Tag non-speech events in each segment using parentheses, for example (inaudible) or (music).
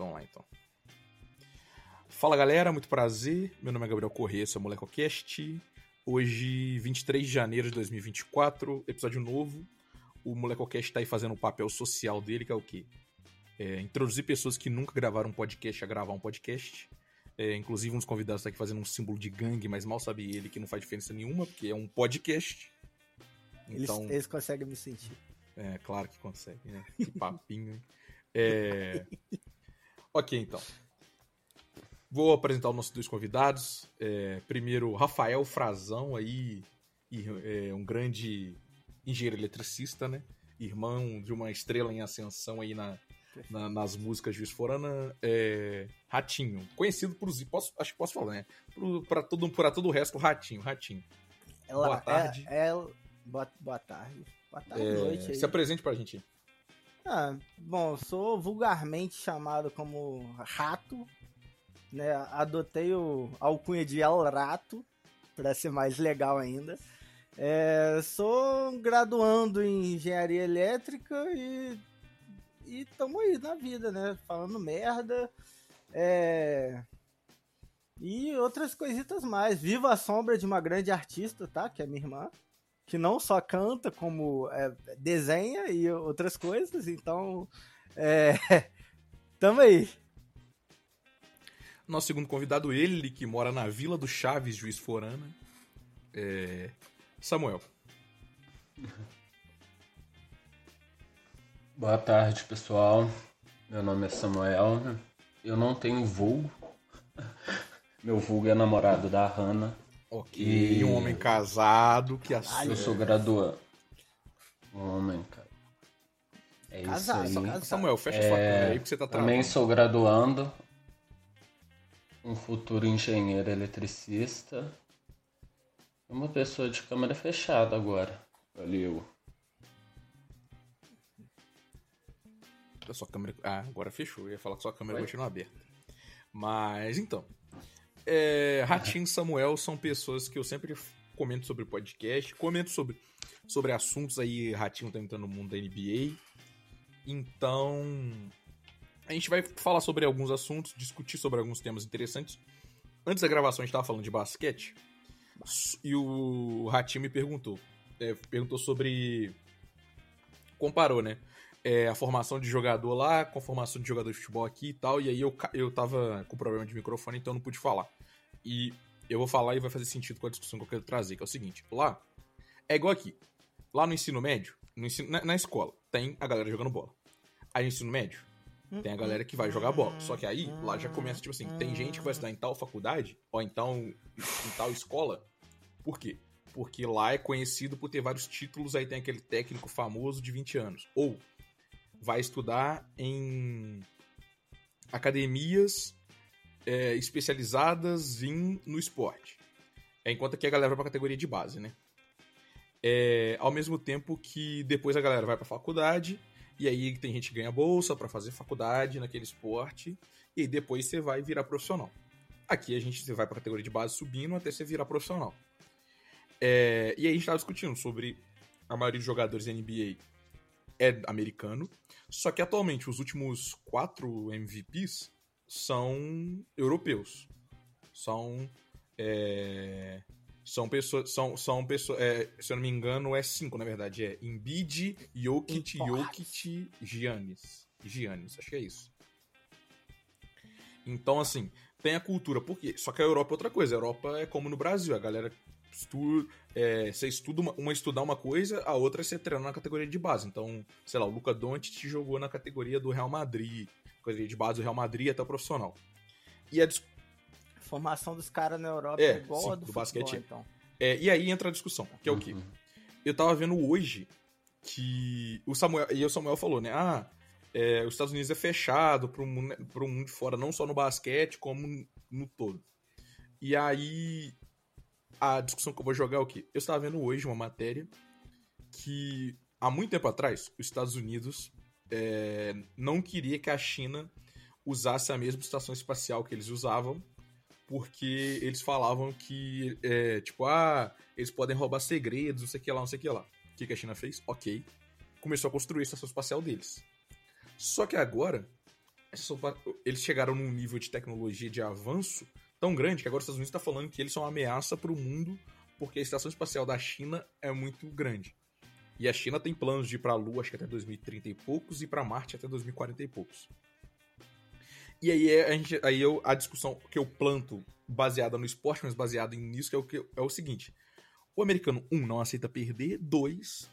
Vamos lá então. Fala galera, muito prazer. Meu nome é Gabriel Corrêa, sou MolecoCast. Hoje, 23 de janeiro de 2024, episódio novo. O MolecoCast tá aí fazendo o papel social dele, que é o quê? É, introduzir pessoas que nunca gravaram um podcast a gravar um podcast. É, inclusive, um dos convidados tá aqui fazendo um símbolo de gangue, mas mal sabe ele que não faz diferença nenhuma, porque é um podcast. Então, eles, eles conseguem me sentir. É, claro que consegue, né? Que papinho? É... (laughs) ok, então. Vou apresentar os nossos dois convidados. É, primeiro, Rafael Frazão, aí, é, um grande engenheiro eletricista, né? Irmão de uma estrela em ascensão aí na, na, nas músicas de Forana. É, Ratinho, conhecido por posso, acho que posso falar, né? Para todo, todo o resto, Ratinho, Ratinho. Ela, boa tarde. É, é, boa, boa tarde. Boa tarde, é, noite. Aí. Se apresente pra gente. Ah, bom, sou vulgarmente chamado como Rato, né? Adotei o alcunha de El Rato, para ser mais legal ainda. É, sou graduando em engenharia elétrica e e aí na vida, né? Falando merda. É... E outras coisitas mais. Viva a sombra de uma grande artista, tá? Que é minha irmã que não só canta, como é, desenha e outras coisas. Então, é, (laughs) tamo aí. Nosso segundo convidado, ele que mora na Vila do Chaves, Juiz Forana, é Samuel. (laughs) Boa tarde, pessoal. Meu nome é Samuel. Eu não tenho vulgo. (laughs) Meu vulgo é namorado da Hannah. Ok, e... um homem casado que assume. Eu sou graduado. Um homem, cara. É casado, isso aí. Samuel, fecha é... sua câmera aí porque você tá travando. Também sou graduando. Um futuro engenheiro eletricista. Uma pessoa de câmera fechada agora. Valeu. A sua câmera. Ah, agora fechou. Eu ia falar que sua câmera continua aberta. Mas então. É, Ratinho e Samuel são pessoas que eu sempre comento sobre podcast, comento sobre, sobre assuntos aí. Ratinho tá entrando no mundo da NBA. Então, a gente vai falar sobre alguns assuntos, discutir sobre alguns temas interessantes. Antes da gravação, a gente tava falando de basquete. E o Ratinho me perguntou. É, perguntou sobre. Comparou, né? É, a formação de jogador lá com a formação de jogador de futebol aqui e tal. E aí eu, eu tava com problema de microfone, então não pude falar. E eu vou falar e vai fazer sentido com a discussão que eu quero trazer, que é o seguinte: lá é igual aqui. Lá no ensino médio, no ensino, na, na escola, tem a galera jogando bola. Aí no ensino médio, tem a galera que vai jogar bola. Só que aí, lá já começa, tipo assim, tem gente que vai estudar em tal faculdade, ou então em tal escola. Por quê? Porque lá é conhecido por ter vários títulos, aí tem aquele técnico famoso de 20 anos. Ou vai estudar em academias é, especializadas em, no esporte. É, enquanto que a galera vai pra categoria de base, né? É, ao mesmo tempo que depois a galera vai pra faculdade, e aí tem gente que ganha bolsa para fazer faculdade naquele esporte, e depois você vai virar profissional. Aqui a gente você vai pra categoria de base subindo até você virar profissional. É, e aí a gente tava discutindo sobre a maioria dos jogadores da NBA é americano, só que atualmente os últimos quatro MVPs são europeus. São. É, são pessoas. São, são pessoas. É, se eu não me engano, é cinco, na verdade. É Embiid, Jokic, Jokic, Giannis. Giannis, acho que é isso. Então, assim, tem a cultura. Por quê? Só que a Europa é outra coisa. A Europa é como no Brasil. A galera estuda, é, você estuda uma, uma estudar uma coisa, a outra é você treinar na categoria de base. Então, sei lá, o Luca Doncic jogou na categoria do Real Madrid, categoria de base do Real Madrid até o profissional. E a formação dos caras na Europa é, é igual sim, a do, do futebol, basquete. Então. É, e aí entra a discussão, que é o quê? Uhum. Eu tava vendo hoje que o Samuel, e o Samuel falou, né? Ah, é, os Estados Unidos é fechado para o mundo, pro mundo de fora, não só no basquete, como no todo. E aí a discussão que eu vou jogar é o quê? Eu estava vendo hoje uma matéria que há muito tempo atrás os Estados Unidos é, não queria que a China usasse a mesma estação espacial que eles usavam, porque eles falavam que, é, tipo, ah, eles podem roubar segredos, não sei o que lá, não sei o que lá. O que, que a China fez? Ok. Começou a construir a estação espacial deles. Só que agora, eles chegaram num nível de tecnologia de avanço tão grande que agora os Estados Unidos está falando que eles são uma ameaça para o mundo porque a estação espacial da China é muito grande. E a China tem planos de ir para a Lua acho que até 2030 e poucos e para Marte até 2040 e poucos. E aí é, a, gente, aí eu, a discussão que eu planto baseada no esporte, mas baseada nisso, que é o, que é o seguinte. O americano, um, não aceita perder. Dois,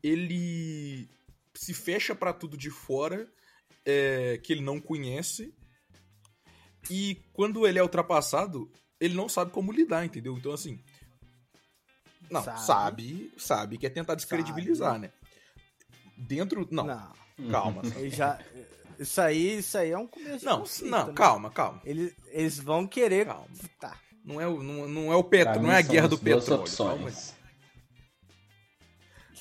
ele se fecha para tudo de fora é, que ele não conhece. E quando ele é ultrapassado, ele não sabe como lidar, entendeu? Então, assim. Não, sabe, sabe, sabe que é tentar descredibilizar, sabe. né? Dentro. Não. não. Calma. (laughs) Ele já. Isso aí, isso aí é um começo Não, conflito, não, né? calma, calma. Eles, eles vão querer. Calma. Tá. Não é, o, não, não é o petróleo, não é a guerra do petróleo. Calma.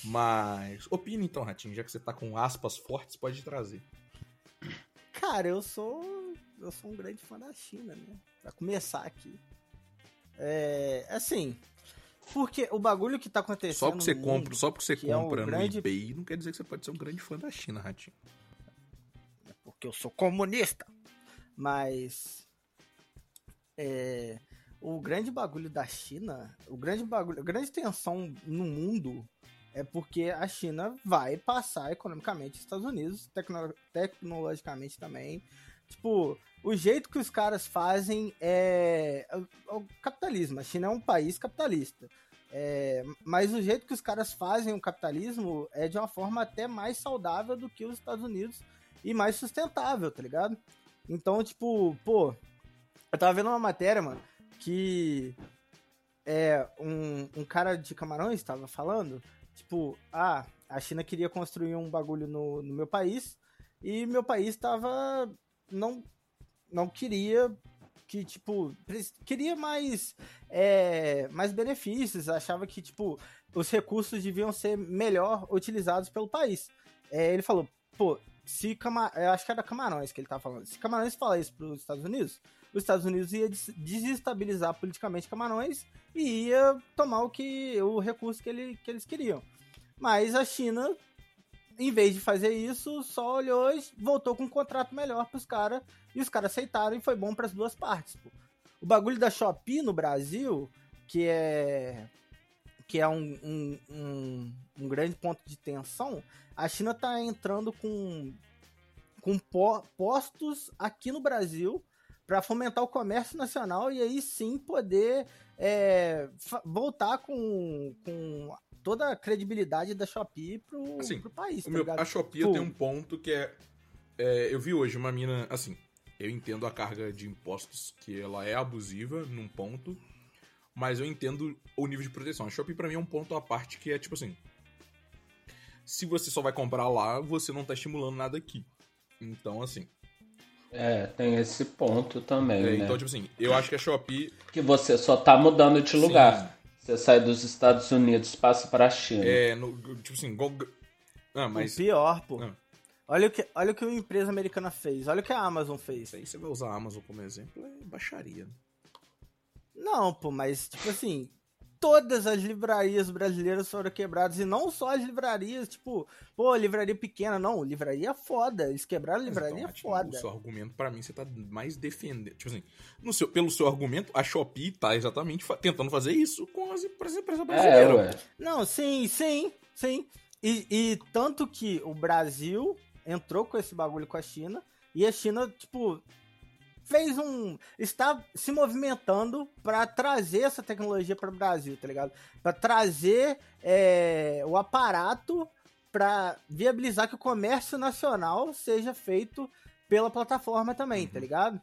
Mas. Opina então, Ratinho, já que você tá com aspas fortes, pode trazer. Cara, eu sou. Eu sou um grande fã da China, né? Pra começar aqui. É. Assim. Porque o bagulho que tá acontecendo. Só porque você compra, só porque você compra é um no grande... eBay não quer dizer que você pode ser um grande fã da China, Ratinho porque eu sou comunista. Mas é, o grande bagulho da China, o grande bagulho, a grande tensão no mundo é porque a China vai passar economicamente os Estados Unidos, tecno, tecnologicamente também. Tipo, o jeito que os caras fazem é, é, o capitalismo. A China é um país capitalista. É, mas o jeito que os caras fazem o capitalismo é de uma forma até mais saudável do que os Estados Unidos e mais sustentável, tá ligado? Então, tipo, pô, eu tava vendo uma matéria, mano, que é um, um cara de Camarões estava falando, tipo, ah, a China queria construir um bagulho no, no meu país e meu país tava não não queria que tipo queria mais é, mais benefícios achava que tipo os recursos deviam ser melhor utilizados pelo país é, ele falou pô se Camar... eu acho que era Camarões que ele tava falando. Se Camarões falar isso para os Estados Unidos, os Estados Unidos ia desestabilizar politicamente Camarões e ia tomar o que o recurso que, ele, que eles queriam. Mas a China, em vez de fazer isso, só olhou e voltou com um contrato melhor para os caras e os caras aceitaram e foi bom para as duas partes. Pô. O bagulho da Shopee no Brasil, que é que é um, um, um, um grande ponto de tensão, a China está entrando com, com postos aqui no Brasil para fomentar o comércio nacional e aí sim poder é, voltar com, com toda a credibilidade da Shopee pro, assim, pro país. Tá meu, a Shopee tem um ponto que é, é, Eu vi hoje uma mina. Assim, eu entendo a carga de impostos que ela é abusiva num ponto mas eu entendo o nível de proteção. A Shopee pra mim é um ponto à parte que é tipo assim. Se você só vai comprar lá, você não tá estimulando nada aqui. Então, assim. É, tem esse ponto também. É, né? Então, tipo assim, eu acho que a Shopee. Que você só tá mudando de lugar. Sim. Você sai dos Estados Unidos, passa pra China. É, no, tipo assim, go... ah, mas... O pior, pô. Ah. Olha o, que, olha o que uma empresa americana fez. Olha o que a Amazon fez. Aí você vai usar a Amazon como exemplo, é baixaria. Não, pô, mas tipo assim, todas as livrarias brasileiras foram quebradas e não só as livrarias, tipo, pô, livraria pequena, não, livraria foda, eles quebraram a livraria então, foda. O seu argumento para mim você tá mais defendendo, tipo assim, no seu, pelo seu argumento, a Shopee tá exatamente fa tentando fazer isso com as empresas é, brasileiras. É, não, sim, sim, sim. E, e tanto que o Brasil entrou com esse bagulho com a China e a China, tipo, fez um. está se movimentando para trazer essa tecnologia para o Brasil, tá ligado? Para trazer é, o aparato para viabilizar que o comércio nacional seja feito pela plataforma também, tá uhum. tá ligado?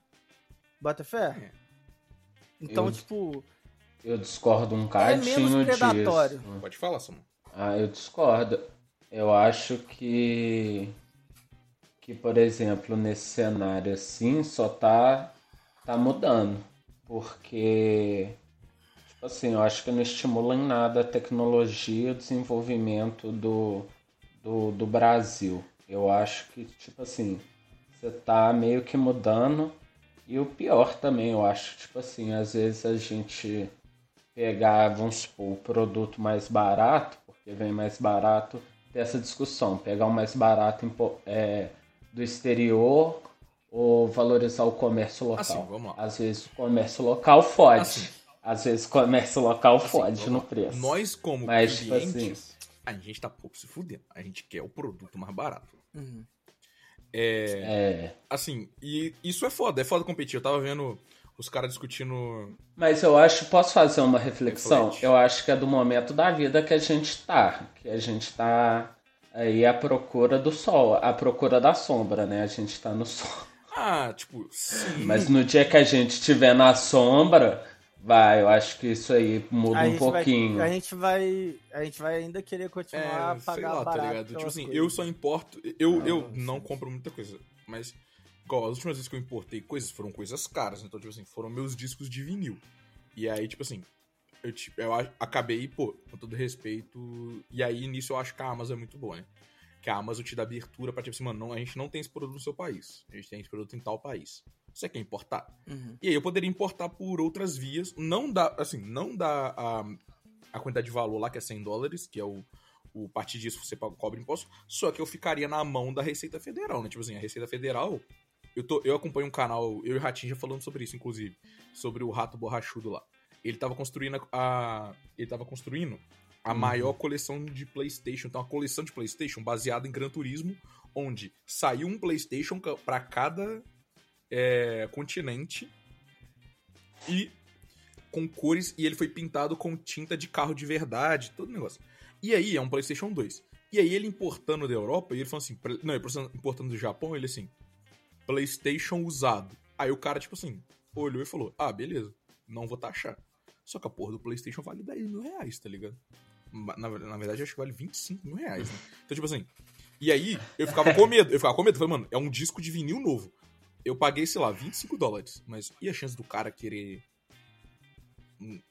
Bota fé? É. Então, eu, tipo. Eu discordo um cadinho é menos predatório. disso. Pode falar, Samu. Ah, eu discordo. Eu acho que que, por exemplo, nesse cenário assim, só tá, tá mudando. Porque, tipo assim, eu acho que não estimula em nada a tecnologia, o desenvolvimento do, do, do Brasil. Eu acho que, tipo assim, você tá meio que mudando. E o pior também, eu acho, tipo assim, às vezes a gente pegar, vamos supor, o produto mais barato, porque vem mais barato, ter essa discussão, pegar o mais barato é, do exterior ou valorizar o comércio local? Assim, vamos lá. Às vezes o comércio local fode. Assim. Às vezes o comércio local Assim, fode no preço. Nós, como Mas, tipo clientes, a gente tá pouco se fudendo. A gente quer o produto mais barato. Uhum. É, É. assim, e isso é foda, é foda competir. Eu tava vendo os caras discutindo. Mas eu acho, posso fazer uma reflexão? Reflete. Eu acho que é do momento da vida que a gente tá. Que a gente tá aí à procura do sol, à procura da sombra, né? A gente tá no sol. Ah, tipo, sim. Mas no dia que a gente estiver na sombra, vai, eu acho que isso aí muda A um pouquinho. Vai, a gente vai. A gente vai ainda querer continuar a É, sei pagar lá, tá ligado? Tipo assim, coisas. eu só importo. Eu, Ah, eu sim. não compro muita coisa, mas. Igual, as últimas vezes que eu importei coisas foram coisas caras, então, tipo assim, foram meus discos de vinil. E aí, tipo assim, eu, tipo, eu acabei, pô, com todo respeito. E aí, nisso, eu acho que a Amazon é muito boa, né? Que a Amazon te dá abertura pra, tipo assim, mano, não, a gente não tem esse produto no seu país. A gente tem esse produto em tal país. Você quer importar? Uhum. E aí eu poderia importar por outras vias. Não dá, assim, não dá a, a quantidade de valor lá, que é 100 dólares, que é o, o partir disso você paga- cobra imposto. Só que eu ficaria na mão da Receita Federal, né? Tipo assim, a Receita Federal. Eu, tô, eu acompanho um canal, eu e o Ratinho já falando sobre isso, inclusive. Sobre o rato borrachudo lá. Ele tava construindo a. a- ele tava construindo a Uhum. maior coleção de PlayStation. Então, uma coleção de PlayStation baseada em Gran Turismo, onde saiu um PlayStation pra cada é, continente e com cores e ele foi pintado com tinta de carro de verdade, todo negócio. E aí é um PlayStation 2. E aí ele importando da Europa, e ele falou assim, não, ele importando do Japão, ele assim, PlayStation usado. Aí o cara tipo assim, olhou e falou: "Ah, beleza, não vou taxar". Só que a porra do PlayStation vale 10 mil reais, tá ligado? Na, na verdade, acho que vale 25 mil reais, né? Então, tipo assim. E aí, eu ficava com medo. Eu ficava com medo. Falei, mano, é um disco de vinil novo. Eu paguei, sei lá, 25 dólares. Mas e a chance do cara querer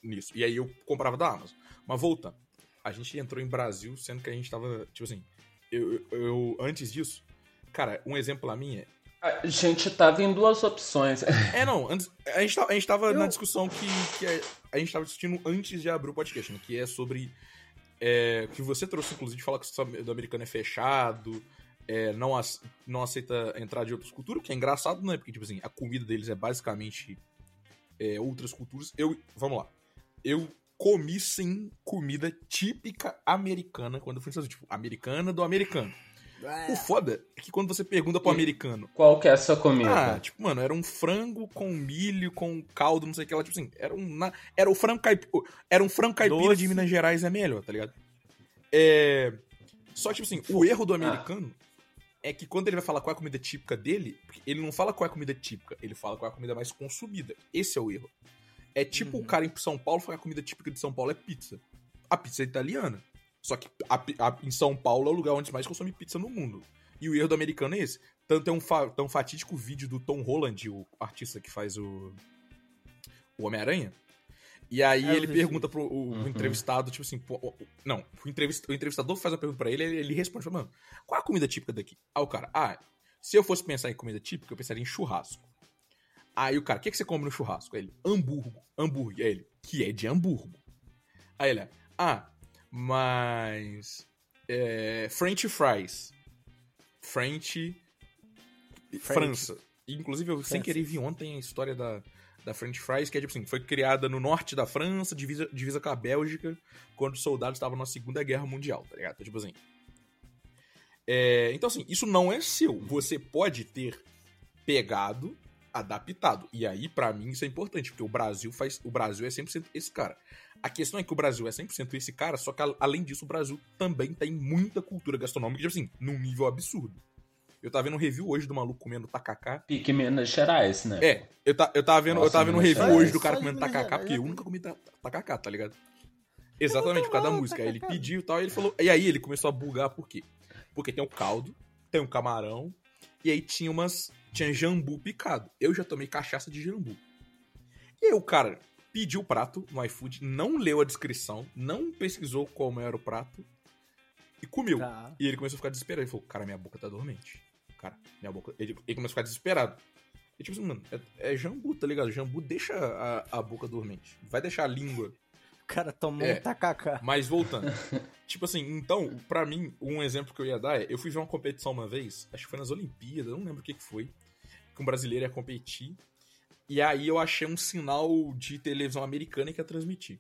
nisso? E aí eu comprava da Amazon. Mas voltando. A gente entrou em Brasil, sendo que a gente tava, tipo assim. Eu, eu, eu- antes disso, cara, um exemplo lá minha A gente tava em duas opções. (laughs) é, não, antes, a, gente tava, a gente tava Eu- na discussão que, que a, a gente tava discutindo antes de abrir o podcast, né? Que é sobre. É, que você trouxe, inclusive, de falar que o do americano é fechado, é, não, ace- não aceita entrar de outras culturas, que é engraçado, né? Porque, tipo assim, a comida deles é basicamente é, outras culturas. Eu, vamos lá. Eu comi, sim, comida típica americana quando eu fui nos Estados Unidos. Tipo, americana do americano. O foda é que quando você pergunta pro americano Qual que é essa comida? ah, tipo, mano, era um frango com milho, com caldo, não sei o que lá, tipo assim, era um, na- era o frango caipira, era um frango caipira Doce. de Minas Gerais é melhor, tá ligado? É, só que, tipo assim, o erro do americano é que quando ele vai falar qual é a comida típica dele, ele não fala qual é a comida típica, ele fala qual é a comida mais consumida. Esse é o erro. É tipo Uhum. o cara em São Paulo falar que a comida típica de São Paulo é pizza. A pizza é italiana. Só que a a- em São Paulo é o lugar onde mais consome pizza no mundo. E o erro do americano é esse. Tanto é um, fa tão fatídico vídeo do Tom Holland, o artista que faz o, o Homem-Aranha. E aí É, ele pergunta pro o, o Uhum. entrevistado, tipo assim, pô, o- o- não, o, entrevist, o entrevistador faz a pergunta pra ele, ele, ele responde, fala, mano, qual é a comida típica daqui? Aí o cara, ah, se eu fosse pensar em comida típica, eu pensaria em churrasco. Aí o cara, o que, que você come no churrasco? Aí ele, hambúrguer, hambúrguer. Aí ele, que é de hambúrguer. Aí ele, ah, mas. É, French fries. French. França. E, Inclusive, eu sem França. querer vi ontem a história da, da French fries, que é tipo assim: foi criada no norte da França, divisa, divisa com a Bélgica, quando os soldados estavam na Segunda Guerra Mundial, tá ligado? Então, tipo assim. É, então, assim, isso não é seu. Você pode ter pegado, adaptado. E aí, pra mim, isso é importante, porque o Brasil faz. O Brasil é 100% esse cara. A questão é que o Brasil é 100% esse cara, só que além disso, o Brasil também tem muita cultura gastronômica, tipo assim, num nível absurdo. Eu tava vendo um review hoje do maluco comendo tacacá. Pique Minas Gerais, né? É, eu, ta, eu tava vendo, eu Nossa, tava vendo um review hoje do cara comendo tacacá, porque eu nunca comi ta- tacacá, tá ligado? Exatamente, por causa da música. Aí ele pediu e tal, e ele falou. E aí ele começou a bugar por quê? Porque tem o caldo, tem um camarão, e aí tinha umas. Tinha jambu picado. Eu já tomei cachaça de jambu. E aí o cara pediu o prato no iFood, não leu a descrição, não pesquisou como era o prato e comeu. Tá. E ele começou a ficar desesperado. Ele falou, cara, minha boca tá dormente. Cara, minha boca. Ele, ele começou a ficar desesperado. E tipo assim, mano, é, é jambu, tá ligado? Jambu deixa a, a boca dormente. Vai deixar a língua. O cara tomou É. um tacacá. Mas voltando. (laughs) tipo assim, então, pra mim, um exemplo que eu ia dar é: eu fui ver uma competição uma vez, acho que foi nas Olimpíadas, não lembro o que, que foi. que um brasileiro ia competir. E aí eu achei um sinal de televisão americana que ia transmitir.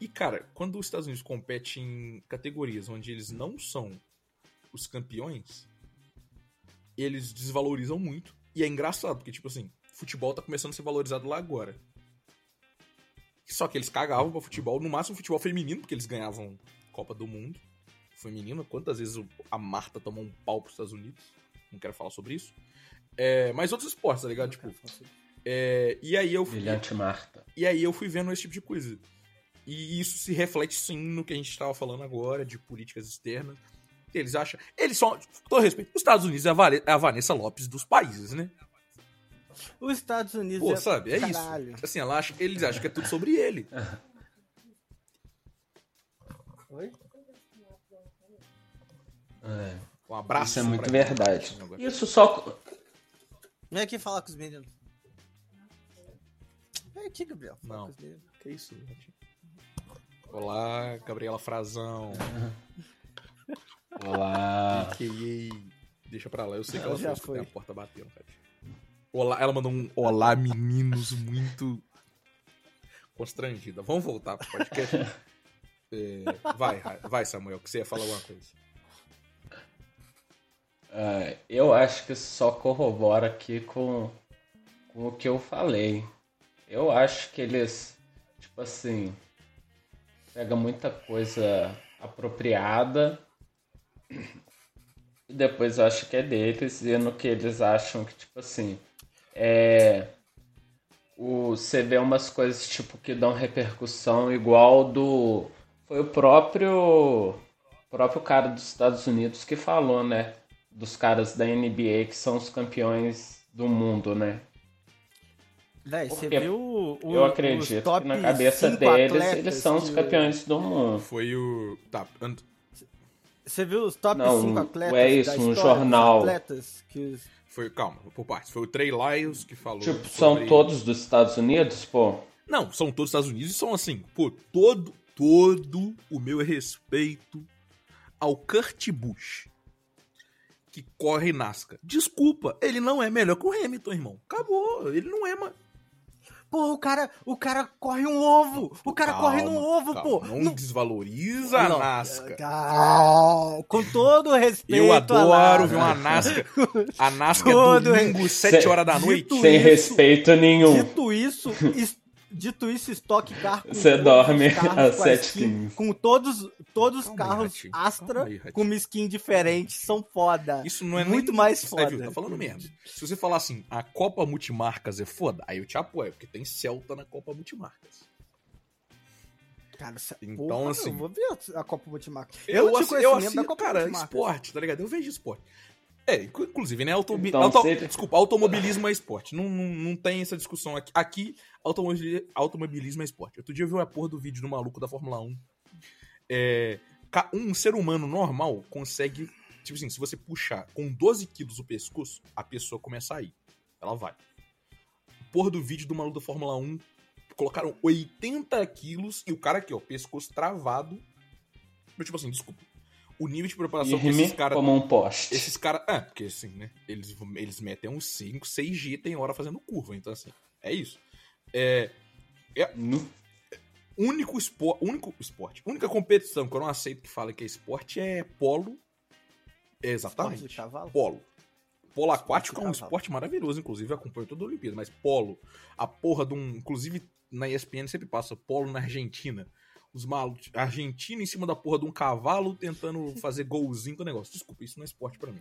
E, cara, quando os Estados Unidos competem em categorias onde eles não são os campeões, eles desvalorizam muito. E é engraçado, porque, tipo assim, futebol tá começando a ser valorizado lá agora. Só que eles cagavam pra futebol, no máximo futebol feminino, porque eles ganhavam Copa do Mundo feminino. Quantas vezes a Marta tomou um pau pros Estados Unidos? Não quero falar sobre isso. É, mas outros esportes, tá ligado? Tipo. É, e aí eu fui. Brilhante Marta. E aí eu fui vendo esse tipo de coisa. E isso se reflete sim no que a gente estava falando agora, de políticas externas. Eles acham. Eles são. Todo respeito, os Estados Unidos é a, é a Vanessa Lopes dos países, né? Os Estados Unidos Pô, é. sabe? É Caralho. isso. Assim, ela acha, eles acham que é tudo sobre ele. (laughs) Oi? É. Um abraço. Isso é muito verdade. Isso só. Vem aqui falar com os meninos. Vem aqui, Gabriel. Fala Não. com os meninos. Que isso, gente? Olá, Gabriela Frazão. Olá. Que Deixa pra lá, eu sei que Ela ela já foi, foi. escutar a porta batendo, cara. Olá, ela mandou um olá, meninos, muito constrangida. Vamos voltar pro podcast? (laughs) É, vai, vai, Samuel, que você ia falar alguma coisa. É, eu acho que só corrobora aqui com, com o que eu falei. Eu acho que eles, tipo assim, pega muita coisa apropriada (clears throat) e depois eu acho que é deles e no que eles acham que, tipo assim, é. O, você vê umas coisas tipo que dão repercussão igual do. Foi o próprio próprio cara dos Estados Unidos que falou, né? Dos caras da NBA que são os campeões do mundo, né? Véi, você viu o, o, Eu acredito que na cabeça deles eles são os campeões do mundo. Foi o. Tá, and- Você viu os top Não, 5 um- atletas é isso, da um história jornal. atletas que os- foi. Calma, por partes. Foi o Trey Lyles que falou. Tipo, sobre- são todos dos Estados Unidos, pô. Não, são todos Estados Unidos e são assim, pô, todo, todo o meu respeito ao Kurt Busch, que corre Nascar. Desculpa, ele não é melhor que o Hamilton, irmão. Acabou, ele não é, mano. Pô, o cara, o cara corre um ovo! O cara corre no ovo, pô! Não, Não- desvaloriza a Não, Nascar. Ah, com todo o respeito. Eu adoro ver uma Nascar. A Nascar Todo é domingo, 7 horas da noite. Sem isso- respeito nenhum. Dito isso, dito isso, Stock Car com Você todos dorme os carros às com a 7 skin- Com todos, todos os Calma aí, carros Ratinho. Astra aí, com uma skin diferente são foda. Isso não é Muito nem... mais Você foda. viu, tá falando merda. Se você falar assim, a Copa Multimarcas é foda, aí eu te apoio, porque tem Celta na Copa Multimarcas. Cara, Então, porra, assim- Eu vou ver a Copa Multimarca. Eu, não eu conhecimento assisto, da Copa cara, Multimarcas. esporte, tá ligado? Eu vejo esporte. É, inclu- inclusive, né? Automobi Então, auto- se- Desculpa, automobilismo é esporte. Não, não, não tem essa discussão aqui. Aqui, automobili- automobilismo é esporte. Outro dia eu vi uma porra do vídeo do maluco da Fórmula 1. É, um ser humano normal consegue. Tipo assim, se você puxar com 12 quilos o pescoço, a pessoa começa a ir. Ela vai. Porra do vídeo do maluco da Fórmula 1. Colocaram 80 quilos e o cara aqui, ó, pescoço travado. Tipo assim, desculpa. O nível de preparação que esses caras como um poste. esses caras. É, porque assim, né? Eles, eles metem uns 5, 6G tem hora fazendo curva. Então, assim, é isso. É. Nu- Único esporte. Único esporte. Única competição que eu não aceito que fala que é esporte é polo. É Esporte exatamente. cavalo? Polo. Polo aquático é um cavalo. esporte maravilhoso, inclusive, eu acompanho toda a Olimpíada, mas polo, a porra de um. Inclusive, na ESPN sempre passa polo na Argentina. Os malucos. Argentina em cima da porra de um cavalo tentando (laughs) fazer golzinho com o negócio. Desculpa, isso não é esporte pra mim.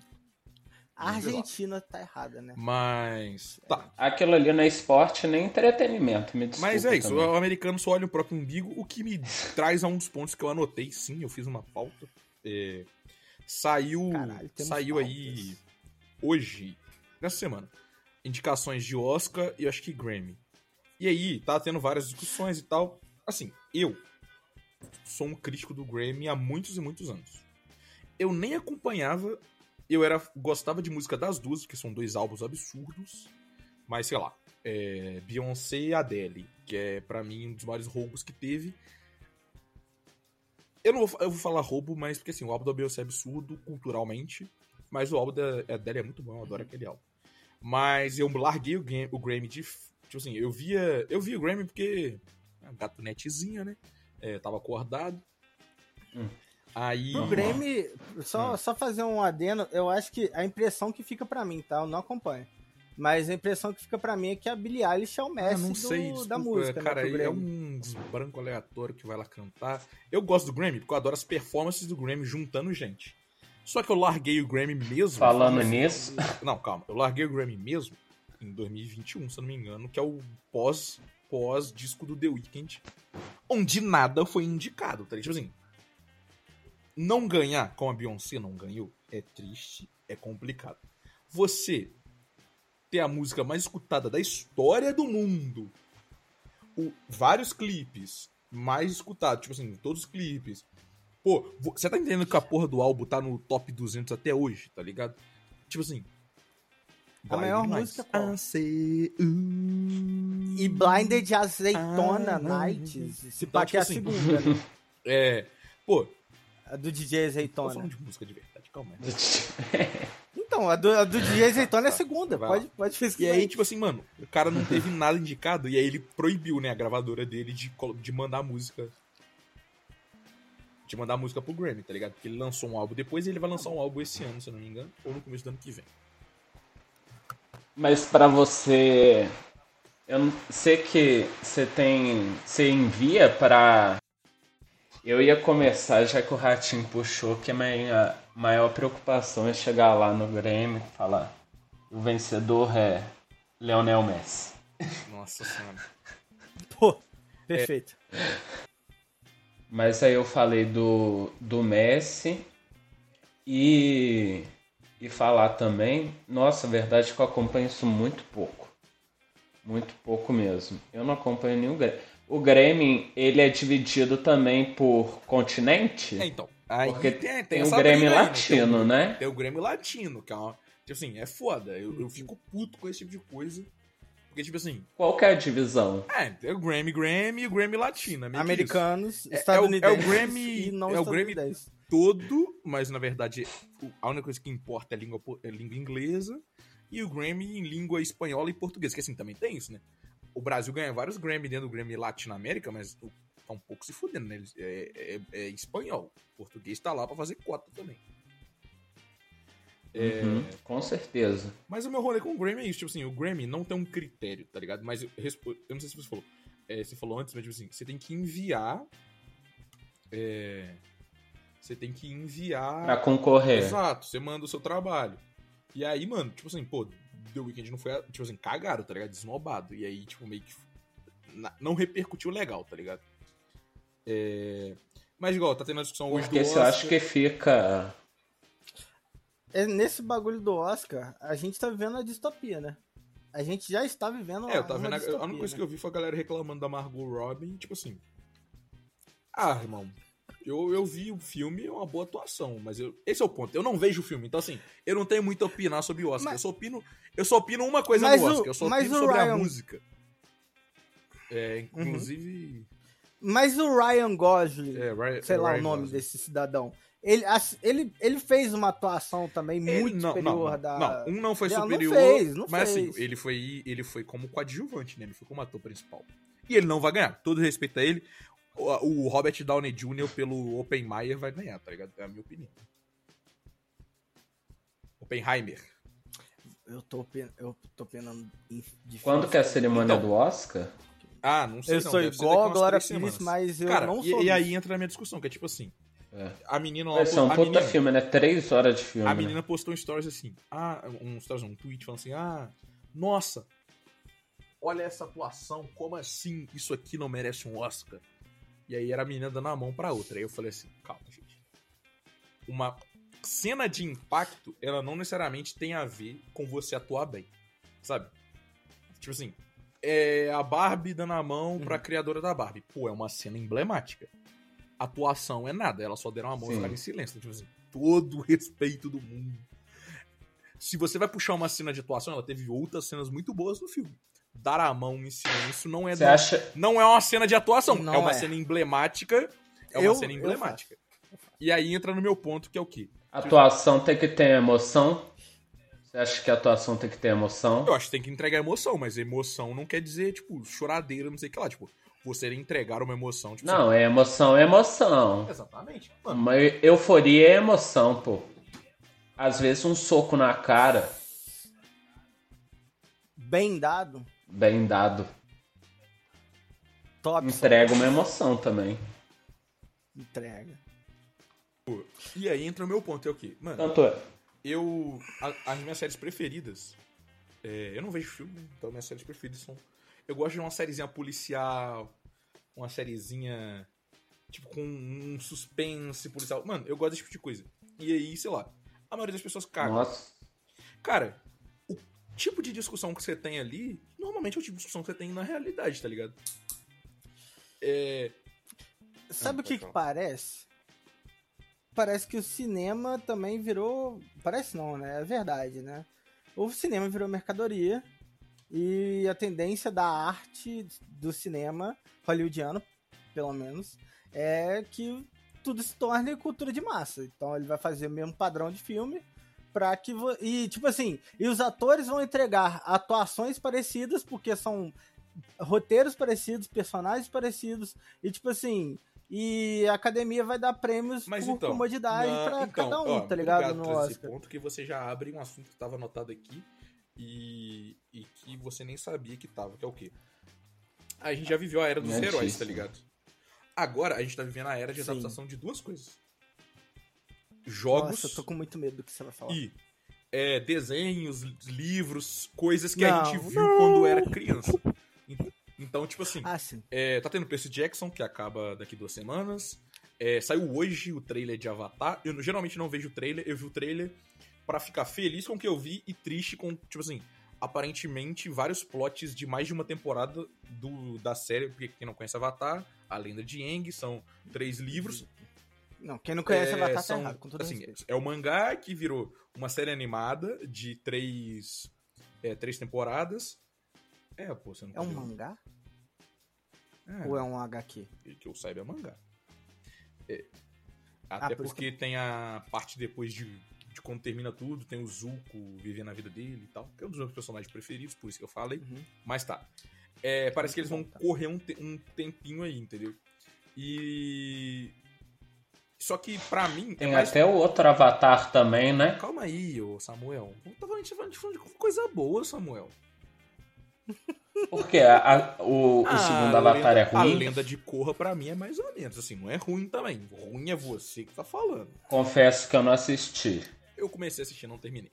A Argentina tá errada, né? Mas. Tá. Aquilo ali não é esporte nem entretenimento, me desculpa. Mas é isso, também. o americano só olha o próprio umbigo, o que me (laughs) traz a um dos pontos que eu anotei, sim, eu fiz uma pauta. É, saiu Caralho, saiu aí hoje, nessa semana, indicações de Oscar e eu acho que Grammy. E aí, tá tendo várias discussões e tal. Assim, eu sou um crítico do Grammy há muitos e muitos anos. Eu nem acompanhava, eu era gostava de música das duas, que são dois álbuns absurdos, mas sei lá, é, Beyoncé e Adele, que é pra mim um dos maiores roubos que teve. Eu não vou, eu vou falar roubo, mas porque assim, o álbum da Beyoncé é absurdo culturalmente, mas o álbum da Adele é muito bom, eu adoro aquele álbum. Mas eu larguei o, game, o Grammy de. Tipo assim, eu via. Eu via o Grammy porque. é Gato netzinho, né? É, tava acordado. Hum. Aí. O Grammy, só, Hum. só fazer um adendo, eu acho que a impressão que fica pra mim, tá? Eu não acompanho. Mas a impressão que fica pra mim é que a Billie Eilish é o Ah, mestre não do- sei, da desculpa, música, cara, né? pro é um branco aleatório que vai lá cantar. Eu gosto do Grammy porque eu adoro as performances do Grammy juntando gente. Só que eu larguei o Grammy mesmo. Falando nisso, Não, calma. Eu larguei o Grammy mesmo em 2021, se eu não me engano, que é o pós, pós disco do The Weeknd, onde nada foi indicado, tá? Tipo assim, não ganhar, como a Beyoncé não ganhou, é triste, é complicado. Você ter a música mais escutada da história do mundo, o- vários clipes mais escutados, tipo assim, todos os clipes. Pô, vo- você tá entendendo que a porra do álbum tá no top 200 até hoje, tá ligado? Tipo assim. A maior Blinding música qual? I say. E Blinded Azeitona Ah, Nights, se Então, pá que é a tipo assim, segunda, né? É. Pô, A do DJ tô Azeitona. falando de música de verdade, calma aí. (laughs) Então, a do, a do DJ Azeitona é a segunda, Vai pode, pode E pesquisar. aí, tipo assim, mano, o cara não teve nada indicado, e aí ele proibiu, né, a gravadora dele de, de mandar música. De mandar música pro Grammy, tá ligado? Porque ele lançou um álbum depois e ele vai lançar um álbum esse ano, se eu não me engano, ou no começo do ano que vem. Mas pra você. Eu não sei que você tem. Você envia pra. Eu ia começar, já que o Ratinho puxou, que a minha maior preocupação é chegar lá no Grêmio e falar: o vencedor é Leonel Messi. Nossa senhora. (laughs) Pô, perfeito. Mas aí eu falei do, do Messi e, e falar também, nossa, a verdade é que eu acompanho isso muito pouco. Muito pouco mesmo. Eu não acompanho nenhum Grêmio. O Grêmio, ele é dividido também por continente? É, então. Aí Porque tem, tem, tem o Grêmio aí, latino, Tem né? Tem o Grêmio latino, que é uma. Tipo assim, é foda. Eu, eu fico puto com esse tipo de coisa. Porque, tipo assim, Qual que é a divisão? é, tem o Grammy Grammy e o Grammy. É que Americanos, É- é o- estadunidenses é o Grammy- e não é o Grammy- estadunidenses. todo, mas na verdade a única coisa que importa é a língua, é a língua inglesa. E o Grammy em língua espanhola e portuguesa, que assim também tem isso, né? O Brasil ganha vários Grammy dentro do Grammy Latinoamérica, mas o- tá um pouco se fudendo, né? Eles- É, é- é espanhol. O português tá lá pra fazer cota também. É, Uhum, com certeza. Mas o meu rolê com o Grammy é isso, tipo assim, o Grammy não tem um critério, tá ligado? Mas eu, eu não sei se você falou. É, você falou antes, mas tipo assim, você tem que enviar. é, você tem que enviar. Pra concorrer. Exato, você manda o seu trabalho. E aí, mano, tipo assim, pô, The Weeknd não foi, tipo assim, cagado, tá ligado? Desnobado. E aí, tipo, meio que não repercutiu legal, tá ligado? É, Mas igual, tá tendo a discussão hoje Porque do Oscar. eu acho que fica. É, nesse bagulho do Oscar, a gente tá vivendo a distopia, né? A gente já está vivendo É, eu tava vendo. A, distopia, a única coisa né? que eu vi foi a galera reclamando da Margot Robbie, tipo assim. Ah, irmão. Eu, eu vi o filme, é uma boa atuação, mas eu, esse é o ponto. Eu não vejo o filme, então assim, eu não tenho muito a opinar sobre o Oscar. Mas- eu só opino, eu só opino uma coisa no o- Oscar, eu só opino o sobre a Ryan- música. É, inclusive. Mas o Ryan Gosling, É, Ryan- sei lá Ryan o nome Gosling. desse cidadão, ele, ele, ele fez uma atuação também Ele- muito não, superior não, da... Não, um não foi Não, não superior. fez, não mas fez. assim, ele foi, ele foi como coadjuvante, né? Ele foi como ator principal. E ele não vai ganhar. Todo respeito a ele. O, o Robert Downey Jr. pelo Oppenheimer vai ganhar, tá ligado? É a minha opinião. Oppenheimer. Eu tô, pen- eu tô penando difícil. Quando que é a cerimônia Então, do Oscar? Ah, não sei Eu não, sou deve igual a Glória Pires, mas eu Cara, não e, sou e aí disso. entra a minha discussão, que é tipo assim, É. a menina lá, ser um puta menina, filme, né? Três horas de filme. a né? menina postou um stories assim, ah, um stories, um tweet falando assim, ah, nossa, olha essa atuação, como assim isso aqui não merece um Oscar? E aí era a menina dando a mão pra outra. Aí eu falei assim, calma, gente. Uma cena de impacto, ela não necessariamente tem a ver com você atuar bem, sabe? Tipo assim, é a Barbie dando a mão pra criadora da Barbie. Pô, é uma cena emblemática. Atuação é nada, elas só deram a mão e ficaram em silêncio. Tipo assim, todo o respeito do mundo. Se você vai puxar uma cena de atuação, ela teve outras cenas muito boas no filme. Dar a mão em silêncio não é da- acha. não é uma cena de atuação, Não é uma é. cena emblemática. É uma Eu- cena eu emblemática. E aí entra no meu ponto, que é o quê? A atuação tem que ter emoção? Você acha que a atuação tem que ter emoção? Eu acho que tem que entregar emoção, mas emoção não quer dizer, tipo, choradeira, não sei o que lá. Tipo, você entregar uma emoção. Tipo, não, é emoção, é emoção. Exatamente. Mano. Euforia é emoção, pô. Às vezes um soco na cara. Bem dado. Bem dado. Top. Entrega uma emoção também. Entrega. E aí entra o meu ponto, é o quê? Mano, Tanto é. eu. a- as minhas séries preferidas. é, eu não vejo filme, né? então minhas séries preferidas são. Eu gosto de uma sériezinha policial, uma sériezinha. Tipo, com um suspense policial. Mano, eu gosto desse tipo de coisa. E aí, sei lá, a maioria das pessoas cagam. Nossa. Cara, o tipo de discussão que você tem ali, normalmente é o tipo de discussão que você tem na realidade, tá ligado? É. Sabe Ah, o que, que parece? Parece que o cinema também virou. Parece não, né? É verdade, né? O cinema virou mercadoria e a tendência da arte do cinema hollywoodiano, pelo menos, é que tudo se torne cultura de massa. Então ele vai fazer o mesmo padrão de filme para que vo- e tipo assim, e os atores vão entregar atuações parecidas porque são roteiros parecidos, personagens parecidos e tipo assim, e a academia vai dar prêmios Mas por então, comodidade na- pra então, cada um, ó, tá ligado? obrigado No por esse Oscar. ponto que você já abre um assunto que estava anotado aqui e, e que você nem sabia que tava, que é o quê? A gente já viveu a era dos Notícia. heróis, tá ligado? Agora a gente tá vivendo a era de Sim. adaptação de duas coisas. Jogos Nossa, eu tô com muito medo do que você vai falar. e é, desenhos, livros, coisas que Não, a gente viu não. quando era criança. En- Então, tipo assim, Ah, sim. é, tá tendo Percy Jackson, que acaba daqui duas semanas. É, saiu hoje o trailer de Avatar. Eu geralmente não vejo o trailer, eu vi o trailer pra ficar feliz com o que eu vi e triste com, tipo assim, aparentemente vários plots de mais de uma temporada do, da série. Porque quem não conhece Avatar, A Lenda de Aang, são três livros. Não, quem não conhece É, Avatar tá são, errado, com todo assim, respeito. é o mangá que virou uma série animada de três, é, três temporadas. É, pô, você não É um mangá? É. Ou é um HQ? que eu saiba é mangá. É. Até Ah, por isso porque tem a parte depois de, de quando termina tudo, tem o Zuko vivendo a vida dele e tal, que é um dos meus personagens preferidos, por isso que eu falei. Uhum. Mas tá. É, parece que eles vão tá. correr um, te- um tempinho aí, entendeu? E. Só que pra mim. Tem é mais... até o outro avatar também, né? Calma aí, ô Samuel. Eu tava falando, a gente falando de- coisa boa, Samuel. (laughs) Porque a- a- o, o Ah, segundo a avatar lenda- é ruim. A lenda de Korra pra mim é mais ou menos, assim, não é ruim também. Ruim é você que tá falando. Confesso que eu não assisti. Eu comecei a assistir, não terminei.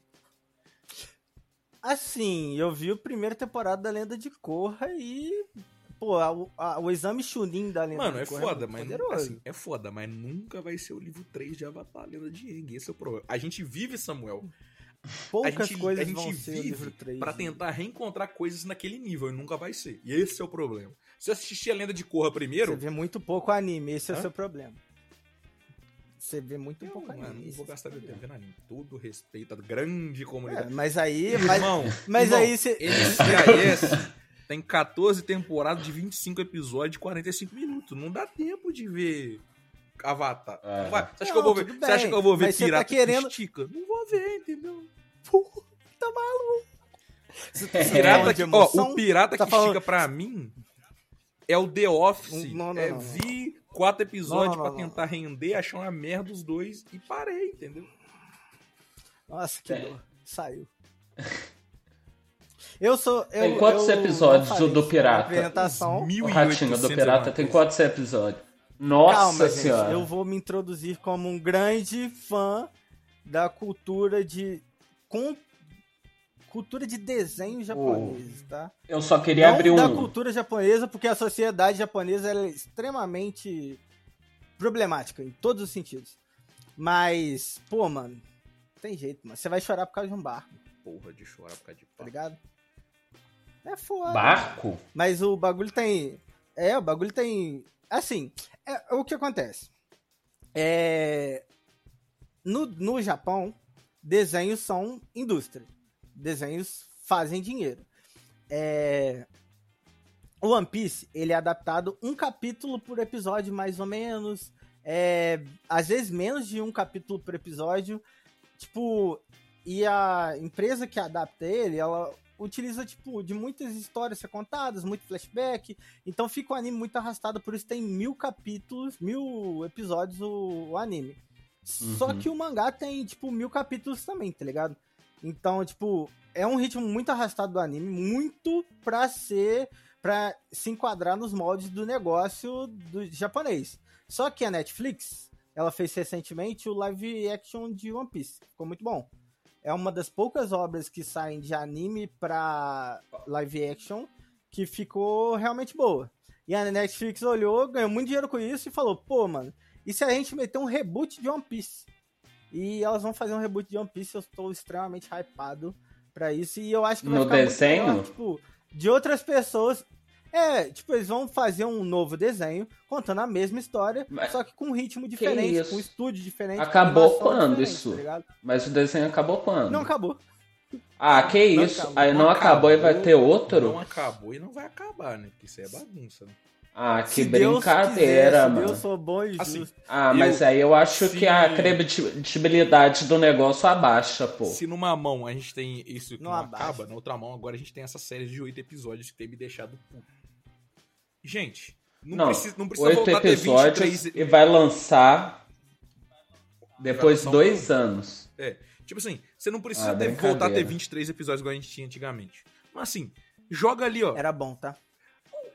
Assim, eu vi a primeira temporada da Lenda de Korra e. Pô, a- a- o exame Chunin da Lenda Mano, de é Korra foda, muito mas poderoso. assim, é foda, mas nunca vai ser o livro 3 de Avatar, Lenda de Aang. Esse é o problema. A gente vive, Samuel, Poucas a gente, coisas a gente vão ser o livro vive 3. pra tentar reencontrar coisas naquele nível, e nunca vai ser. E esse é o problema. Se eu assistir a Lenda de Korra Você primeiro, vê muito pouco anime, esse é o Hã? seu problema. Você vê muito eu, pouco anime. mano, não vou é gastar meu tempo vendo anime. Todo respeito à grande É, comunidade. mas aí. Mas, Irmão, mas irmão, aí você. NCIS (laughs) tem 14 temporadas de 25 episódios de 45 minutos. Não dá tempo de ver Avatar. É. Vai. Você, acha Não, que eu vou ver, tudo você acha bem, que eu vou ver mas você tá pirata querendo- que estica? Não vou ver, entendeu? Pô, tá maluco. Você (laughs) tá Pirata falando que, ó, o pirata Tá que falando- estica pra mim é o The Office. Não, não, é, não. Vi quatro episódios não. tentar render, achar uma merda os dois e parei, entendeu? Nossa, que É. dor. Saiu. (laughs) Eu sou. Eu, Tem quantos eu episódios falei do Pirata? apresentação. O 1800 Ratinho do Pirata tem quantos episódios? Nossa Calma, gente. senhora. Eu vou me introduzir como um grande fã da cultura de. Com, cultura de desenhos japoneses, tá? Eu só queria Não abrir da um. cultura japonesa, porque a sociedade japonesa é extremamente problemática em todos os sentidos. Mas, pô, mano, tem jeito, mano. Você vai chorar por causa de um barco, Porra de chorar por causa de tá pau. ligado? É foda. Barco? Mas o bagulho tem. É, o bagulho tem. Assim, é, o que acontece? É. No, no Japão, desenhos são indústria. Desenhos fazem dinheiro. É. O One Piece, ele é adaptado um capítulo por episódio, mais ou menos. É, às vezes menos de um capítulo por episódio. Tipo, e a empresa que adapta ele, ela utiliza, tipo, de muitas histórias ser contadas, muito flashback. Então fica o anime muito arrastado, por isso tem mil capítulos, mil episódios o, o anime. Uhum. Só que o mangá tem, tipo, mil capítulos também, tá ligado? Então, tipo, é um ritmo muito arrastado do anime, muito pra ser. pra se enquadrar nos moldes do negócio do japonês. Só que a Netflix, ela fez recentemente o live action de One Piece. Ficou muito bom. É uma das poucas obras que saem de anime pra live action que ficou realmente boa. E a Netflix olhou, ganhou muito dinheiro com isso e falou: pô, mano, e se a gente meter um reboot de One Piece? E elas vão fazer um reboot de One Piece, eu estou extremamente hypado pra isso. E eu acho que vai no ficar desenho? Melhor, tipo, de outras pessoas. É, tipo, eles vão fazer um novo desenho contando a mesma história, Mas... só que com um ritmo diferente, com um estúdio diferente. Acabou quando isso? Tá Mas o desenho acabou quando? Não acabou. Ah, que não isso? Acabou. Aí não, não acabou, acabou, e vai ter outro? Não acabou e não vai acabar, né? Porque isso é bagunça, né? Ah, que se brincadeira, Deus mano. Deus for bom e assim, ah, eu, mas aí eu acho se... que a credibilidade do negócio abaixa, pô. Se numa mão a gente tem isso que não, não acaba, na outra mão agora a gente tem essa série de oito episódios que tem me deixado puto. Gente, não, não precisa, não precisa oito episódios 23... e vai lançar depois de dois anos. É, tipo assim, você não precisa ah, ter, voltar a ter 23 episódios igual a gente tinha antigamente. Mas assim, joga ali, ó. Era bom, tá?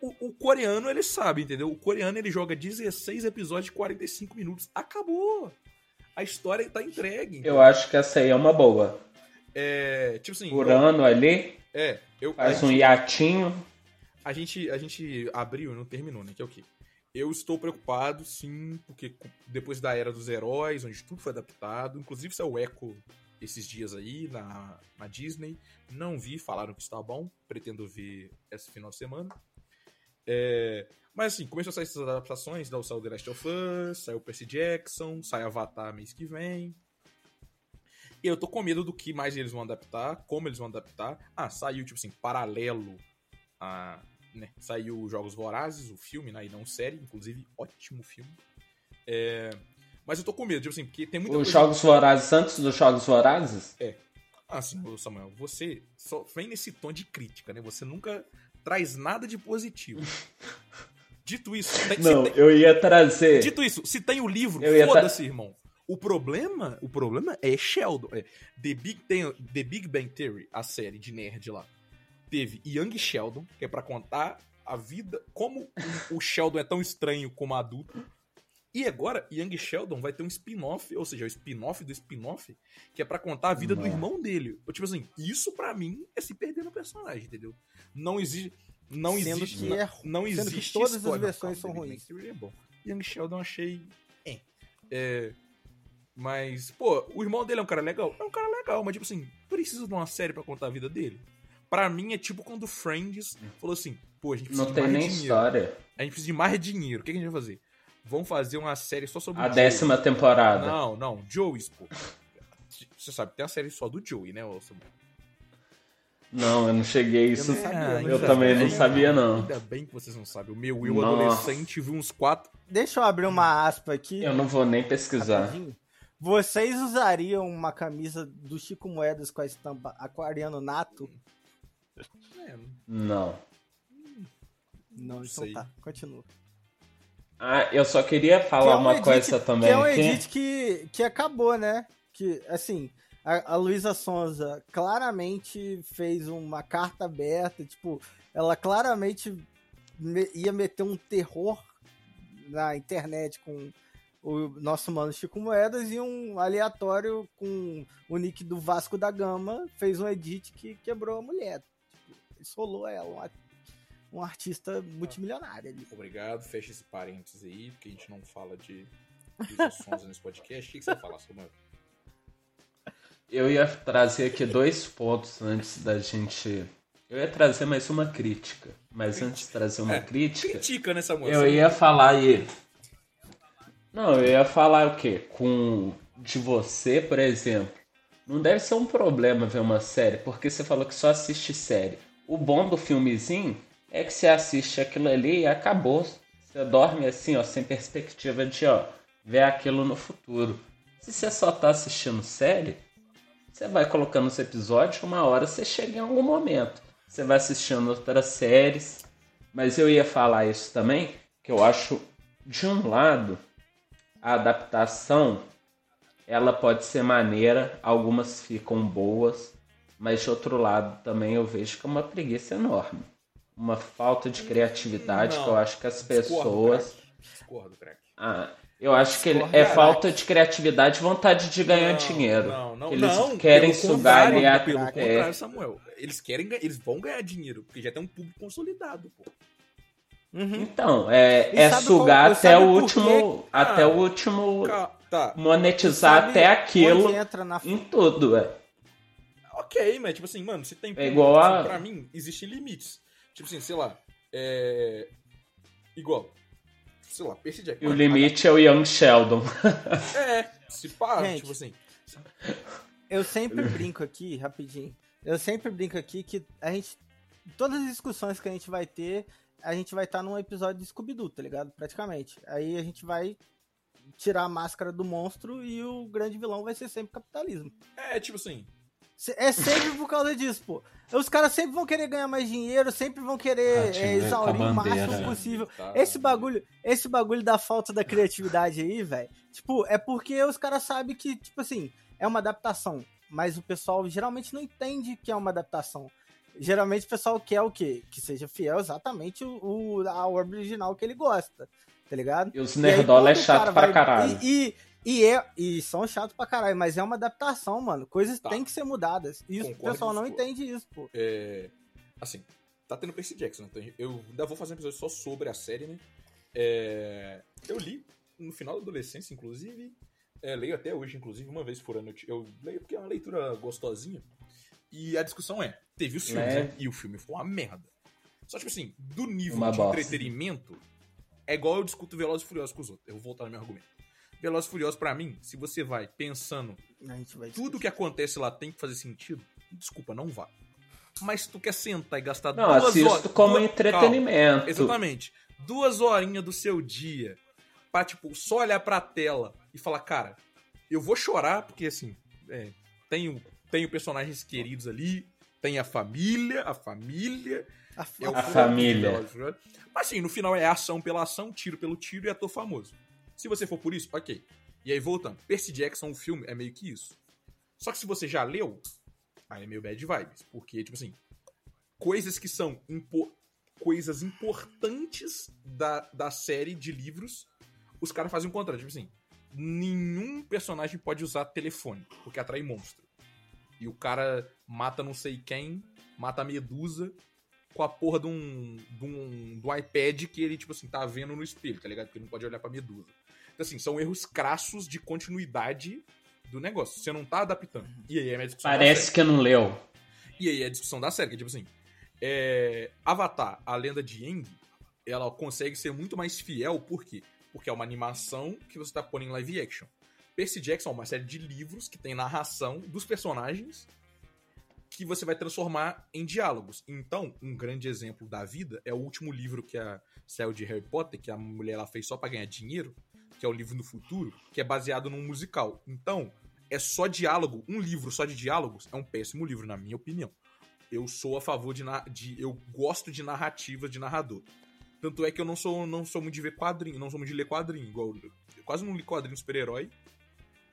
O, o, coreano, ele sabe, entendeu? O coreano, ele joga 16 episódios de 45 minutos. Acabou! A história tá entregue. Entendeu? Eu acho que essa aí é uma boa. É, tipo assim... Por eu, ali. É. Eu, faz um hiatinho. A gente, a gente abriu e não terminou, né? Que é o quê? Eu estou preocupado, sim, porque depois da Era dos Heróis, onde tudo foi adaptado, inclusive saiu o Echo esses dias aí na, na Disney. Não vi, falaram que está bom. Pretendo ver esse final de semana. É, mas assim, começou a sair essas adaptações, né? saiu The Last of Us, saiu Percy Jackson, sai Avatar mês que vem. E eu tô com medo do que mais eles vão adaptar, como eles vão adaptar. Ah, saiu, tipo assim, paralelo a. Né, saiu Jogos Vorazes, o filme, né? E não série, inclusive, ótimo filme. É, mas eu tô com medo, tipo assim, porque tem muita Os coisa... Jogos Vorazes antes dos Jogos Vorazes? É. Ah, sim, Samuel, você só vem nesse tom de crítica, né? Você nunca traz nada de positivo. (laughs) Dito isso, não, tem, eu ia trazer. Dito isso, se tem o livro, foda-se, irmão. O problema, o problema é Sheldon. É, The, Big tem, The Big Bang Theory, a série de nerd lá, teve Young Sheldon, que é para contar a vida, como o Sheldon é tão estranho como adulto. E agora, Young Sheldon vai ter um spin-off, ou seja, o spin-off do spin-off, que é para contar a vida Não. do irmão dele. Tipo assim, isso para mim é se perder no personagem, entendeu? Não existe. Não sendo existe. Que é, não existe. Que todas história. as versões são ruins. É bom. Young Sheldon achei. É. é. Mas, pô, o irmão dele é um cara legal? É um cara legal, mas tipo assim, precisa de uma série para contar a vida dele? Pra mim é tipo quando Friends falou assim: pô, a gente precisa não de mais nem dinheiro. História. A gente precisa de mais dinheiro. O que a gente vai fazer? Vão fazer uma série só sobre a o A décima temporada. Não, não, Joey, pô. Você sabe, tem uma série só do Joey, né, Samuel? Não, eu não cheguei a isso. Eu, sabia, eu também não sabia, não. Ainda bem que vocês não sabem. O meu eu adolescente viu uns quatro. Deixa eu abrir uma aspa aqui. Eu não vou nem pesquisar. Rapidinho. Vocês usariam uma camisa do Chico Moedas com a estampa aquariano nato? É. Não. Não, então Sei. tá, continua. Ah, eu só queria falar que é um uma edit, coisa também. Que é um edit que, que acabou, né? Que, assim, a, a Luísa Sonza claramente fez uma carta aberta, tipo, ela claramente me, ia meter um terror na internet com o nosso mano Chico Moedas e um aleatório com o nick do Vasco da Gama fez um edit que quebrou a mulher. Tipo, solou ela, uma, um artista multimilionário ali. Obrigado, fecha esse parênteses aí, porque a gente não fala de (laughs) Sonza nesse podcast. O que você vai falar, Samuel? Eu ia trazer aqui dois pontos antes da gente. Eu ia trazer mais uma crítica. Mas antes de trazer uma é, crítica. Critica nessa moça. Eu ia falar aí. Não, eu ia falar o quê? Com. De você, por exemplo. Não deve ser um problema ver uma série, porque você falou que só assiste série. O bom do filmezinho é que você assiste aquilo ali e acabou. Você dorme assim, ó, sem perspectiva de, ó, ver aquilo no futuro. Se você só tá assistindo série, Você vai colocando os episódios, uma hora você chega em algum momento. Você vai assistindo outras séries. Mas eu ia falar isso também, que eu acho, de um lado, a adaptação ela pode ser maneira, algumas ficam boas, mas de outro lado também eu vejo que é uma preguiça enorme. Uma falta de criatividade Não, que eu acho que as pessoas. Discordo, crack. Ah, eu acho que Discordo, é falta de criatividade e vontade de ganhar Não, dinheiro. Não, não, eles não. querem sugar ali a Pelo contrário, Samuel. Eles querem, eles vão ganhar dinheiro, porque já tem um público consolidado, pô. Uhum. Então, é, E é sugar qual- até o último. quê? Até Ah, o último. Ca- Tá, Monetizar Sabe até aquilo na em tudo, é. ok, mas tipo assim, mano, você tem É igual tipo a- assim, Pra mim, existem limites. Tipo assim, sei lá, é... Igual, sei lá, Percy Jackson. O limite é o Young Sheldon. (laughs) É, se pá, Gente. tipo assim... Eu sempre brinco aqui, rapidinho. Eu sempre brinco aqui que a gente. Todas as discussões que a gente vai ter, a gente vai estar num episódio de Scooby-Doo, tá ligado? Praticamente. Aí a gente vai tirar a máscara do monstro e o grande vilão vai ser sempre capitalismo. É, tipo assim... É sempre por causa disso, pô. Os caras sempre vão querer ganhar mais dinheiro, sempre vão querer Ratinho é, exaurir o bandeira. máximo possível. Tá, Esse bagulho, esse bagulho da falta da criatividade aí, velho, tipo, é porque os caras sabem que, tipo assim, é uma adaptação. Mas o pessoal geralmente não entende que é uma adaptação. Geralmente o pessoal quer o quê? Que seja fiel exatamente o, o, a obra original que ele gosta, tá ligado? E os nerdola é chato cara pra vai- caralho. E, e, e, é, e são chatos pra caralho, mas é uma adaptação, mano. Coisas Tá. têm que ser mudadas. E o pessoal não entende isso, pô. É, assim, tá tendo Percy Jackson, né? Então, eu ainda vou fazer um episódio só sobre a série, né? É, eu li no final da adolescência, inclusive. é, leio até hoje, inclusive, uma vez por ano. eu leio porque é uma leitura gostosinha. E a discussão é: teve os filmes, Né? né? E o filme foi uma merda. Só, tipo assim, do nível Uma de bosta. entretenimento, é igual eu discuto Velozes e Furiosos com os outros. Eu vou voltar no meu argumento. Velozes e Furiosos, pra mim, se você vai pensando vai tudo que acontece lá tem que fazer sentido, desculpa, não vá. Mas se tu quer sentar e gastar Não, duas assisto horas. como duas- entretenimento. Calma, exatamente. Duas horinhas do seu dia pra, tipo, só olhar pra tela e falar, cara, eu vou chorar, porque assim, é, tenho, tenho personagens queridos ali, tem a família, a família. A, É A família. Mas assim, no final é ação pela ação, tiro pelo tiro e ator famoso. Se você for por isso, ok. E aí, voltando, Percy Jackson, o filme, é meio que isso. Só que se você já leu, aí é meio bad vibes. Porque, tipo assim, coisas que são impo- coisas importantes da, da série de livros, os caras fazem o contrário. Tipo assim, nenhum personagem pode usar telefone, porque atrai monstro. E o cara mata não sei quem, mata a medusa com a porra de um, de um, do iPad que ele, tipo assim, tá vendo no espelho, tá ligado? Porque ele não pode olhar pra medusa. Então, assim, são erros crassos de continuidade do negócio. Você não tá adaptando. E aí é a minha discussão da Parece que não leu. E aí é a discussão da série, que é tipo assim, é, Avatar, a lenda de Aang, ela consegue ser muito mais fiel, por quê? Porque é uma animação que você tá pondo em live action. Percy Jackson é uma série de livros que tem narração dos personagens que você vai transformar em diálogos. Então, um grande exemplo da vida é o último livro que a, saiu de Harry Potter, que a mulher ela fez só pra ganhar dinheiro, que é o livro no futuro, que é baseado num musical. Então, é só diálogo, um livro só de diálogos é um péssimo livro, na minha opinião. Eu sou a favor de, de eu gosto de narrativa de narrador. Tanto é que eu não sou não sou muito de ver quadrinho, não sou muito de ler quadrinho, igual eu quase não li quadrinho super-herói.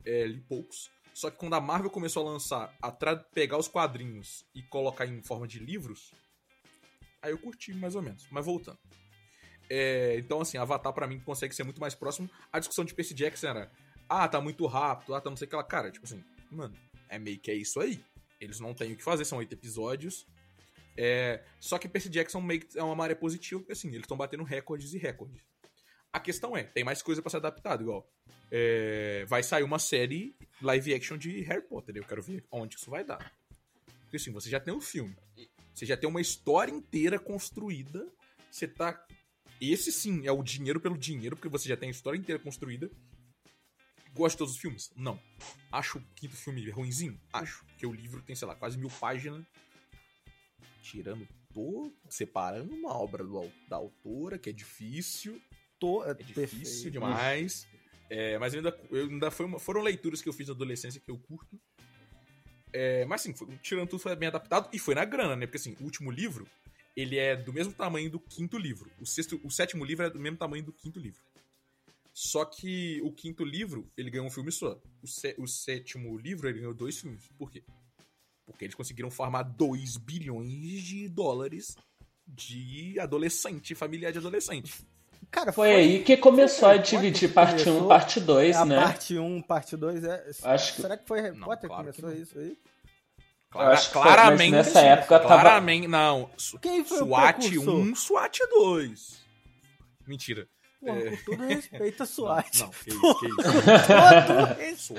É, li poucos. Só que quando a Marvel começou a lançar, a pegar os quadrinhos e colocar em forma de livros, aí eu curti mais ou menos. Mas voltando. É, então, assim, Avatar pra mim consegue ser muito mais próximo. A discussão de Percy Jackson era, ah, tá muito rápido, ah, tá não sei o que lá. Cara, tipo assim, mano, é meio que é isso aí. Eles não têm o que fazer, são oito episódios. É, só que Percy Jackson meio que é uma maré positiva, porque assim, eles estão batendo recordes e recordes. A questão é, tem mais coisa pra ser adaptado, igual. é, vai sair uma série live action de Harry Potter, eu quero ver onde isso vai dar. Porque assim, você já tem um filme, você já tem uma história inteira construída, você tá. Esse sim é o dinheiro pelo dinheiro, porque você já tem a história inteira construída. Gosto de todos os filmes? Não. Acho o quinto filme ruimzinho? Acho. Porque o livro tem, sei lá, quase mil páginas. Tirando todo. Separando uma obra do, da autora, que é difícil. Tô, é É difícil perfeito. demais. É, mas ainda, ainda foi uma- foram leituras que eu fiz na adolescência que eu curto. É, mas assim, foi, tirando tudo, foi bem adaptado e foi na grana, né? Porque assim, o último livro, ele é do mesmo tamanho do quinto livro. O, sexto, o sétimo livro é do mesmo tamanho do quinto livro. Só que o quinto livro, ele ganhou um filme só. O, sé, o sétimo livro, ele ganhou dois filmes. Por quê? Porque eles conseguiram formar 2 bilhões de dólares de adolescente, familiar de adolescente. Cara, foi, foi aí que começou a dividir parte 1, um, parte 2, é né? Parte 1, um, parte 2, é. Acho Será que foi Harry não, Potter claro que começou isso aí? Clara, claramente. Foi, nessa época claramente, tava... não. Quem foi SWAT o 1, SWAT 2. Mentira. Pô, é... com todo respeito a (laughs) SWAT. Não, não que isso, que isso. Com todo respeito.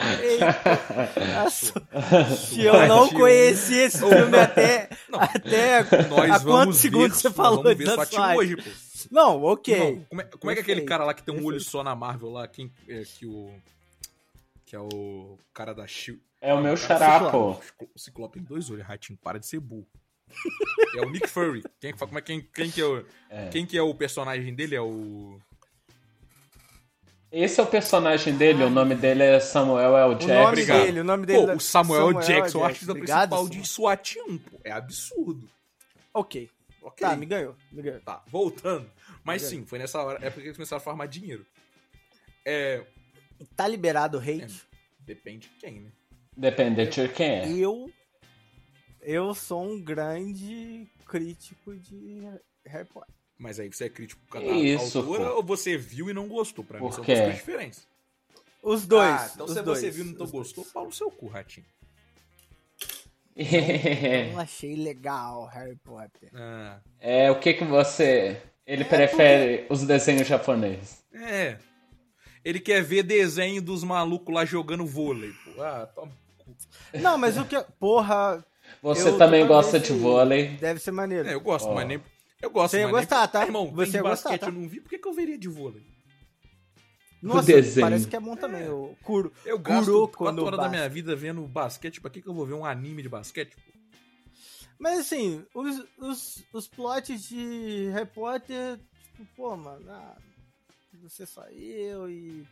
Se eu não conheci esse filme até, não, até nós há quantos segundos ver, você falou vamos ver da SWAT SWAT? hoje, pô. Não, ok. Não, como, é, como é que aquele cara lá que tem um olho só na Marvel lá, quem é que o que é o cara da Shield. É o meu xará, pô. O Ciclope tem dois olhos, Ratinho, para de ser burro. é o Nick Fury. Quem, como é, quem, quem, que é o, é. quem que é o personagem dele? É o. Esse é o personagem dele, o nome dele é Samuel L. Jackson. O nome dele, o nome dele pô, é o Samuel, Samuel Jackson, o artista principal de SWAT 1, pô. É absurdo. Ok. Ok. Tá, me ganhou, me ganhou. Tá, voltando. Mas sim, foi nessa hora, é porque eles começaram a farmar dinheiro. É. Tá liberado o hate? É, depende de quem, né? Depende de quem é. Eu. Eu sou um grande crítico de Harry Potter. Mas aí você é crítico por causa Isso, autora pô. ou você viu e não gostou? Pra mim são duas coisas diferentes. Os dois. Ah, então os se dois, você viu e não os gostou, dois. pau no seu cu, Ratinho. (laughs) Não achei legal Harry Potter. Ah, É, o que que você... Ele É, prefere os desenhos japoneses. é. Ele quer ver desenho dos malucos lá jogando vôlei, pô. Ah, toma. Não, mas o que. Porra. Você eu também gosta de vôlei. Deve ser maneiro. É, eu gosto, Ó. mas nem. Eu gosto, Você ia mas nem- gostar, tá? Irmão, Você ia de gostar, basquete tá? eu não vi, por que, que eu veria de vôlei? Nossa, desenho. parece que é bom também. O Kuro. Eu gasto Kuroko 4 no horas da basquete. minha vida vendo basquete, pra que, que eu vou ver um anime de basquete? pô? Mas assim, os, os, os plots de Harry Potter, tipo, pô, mano, ah, você só eu e.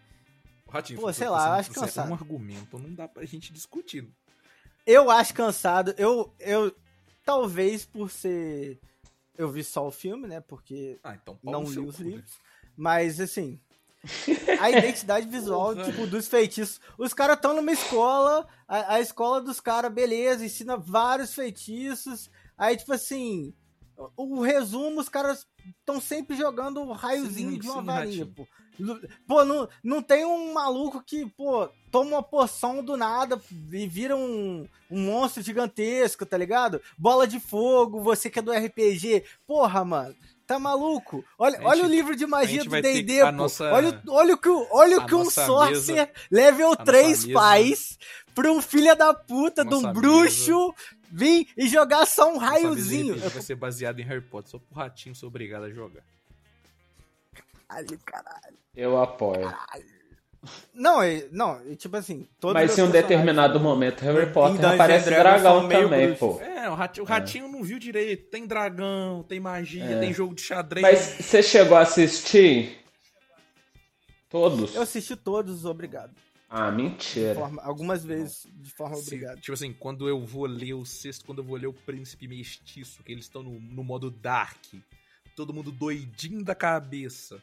Ratinho, Pô, você- sei lá, você- acho cansado. É um argumento, não dá pra gente discutir. Eu acho cansado. Eu, eu. Talvez por ser. Eu vi só o filme, né? Porque Ah, então não li os né? livros. Mas assim. (laughs) A identidade visual, tipo, dos feitiços. Os caras estão numa escola, a, a escola dos caras, beleza, ensina vários feitiços. Aí, tipo assim, o, resumo, os caras estão sempre jogando o raiozinho Sim, de uma sim, varinha, Ratinho. pô. Pô, não, não tem um maluco que, pô, toma uma poção do nada e vira um, um monstro gigantesco, tá ligado? Bola de fogo, você que é do RPG. Porra, mano. Tá maluco? Olha, gente- olha o livro de magia do D&D, nossa- Olha, olha o que, olha o que um sorcerer mesa- level nossa 3 mesa- faz pra um filho da puta de um bruxo vir e jogar só um raiozinho. vai ser baseado em Harry Potter, só pro ratinho ser obrigado a jogar. Caralho, caralho. Eu apoio. Não, é- não, é tipo assim, todos Mas em um determinado momento, Harry Potter aparece dragão também, pô. É, o ratinho, o ratinho não viu direito. Tem dragão, tem magia, É. tem jogo de xadrez. Mas você chegou a assistir? Todos? Eu assisti todos, obrigado. Ah, De mentira. forma- algumas vezes de forma Se- obrigado. tipo assim, quando eu vou ler o sexto, quando eu vou ler o Príncipe Mestiço, que eles estão no, no modo Dark, todo mundo doidinho da cabeça.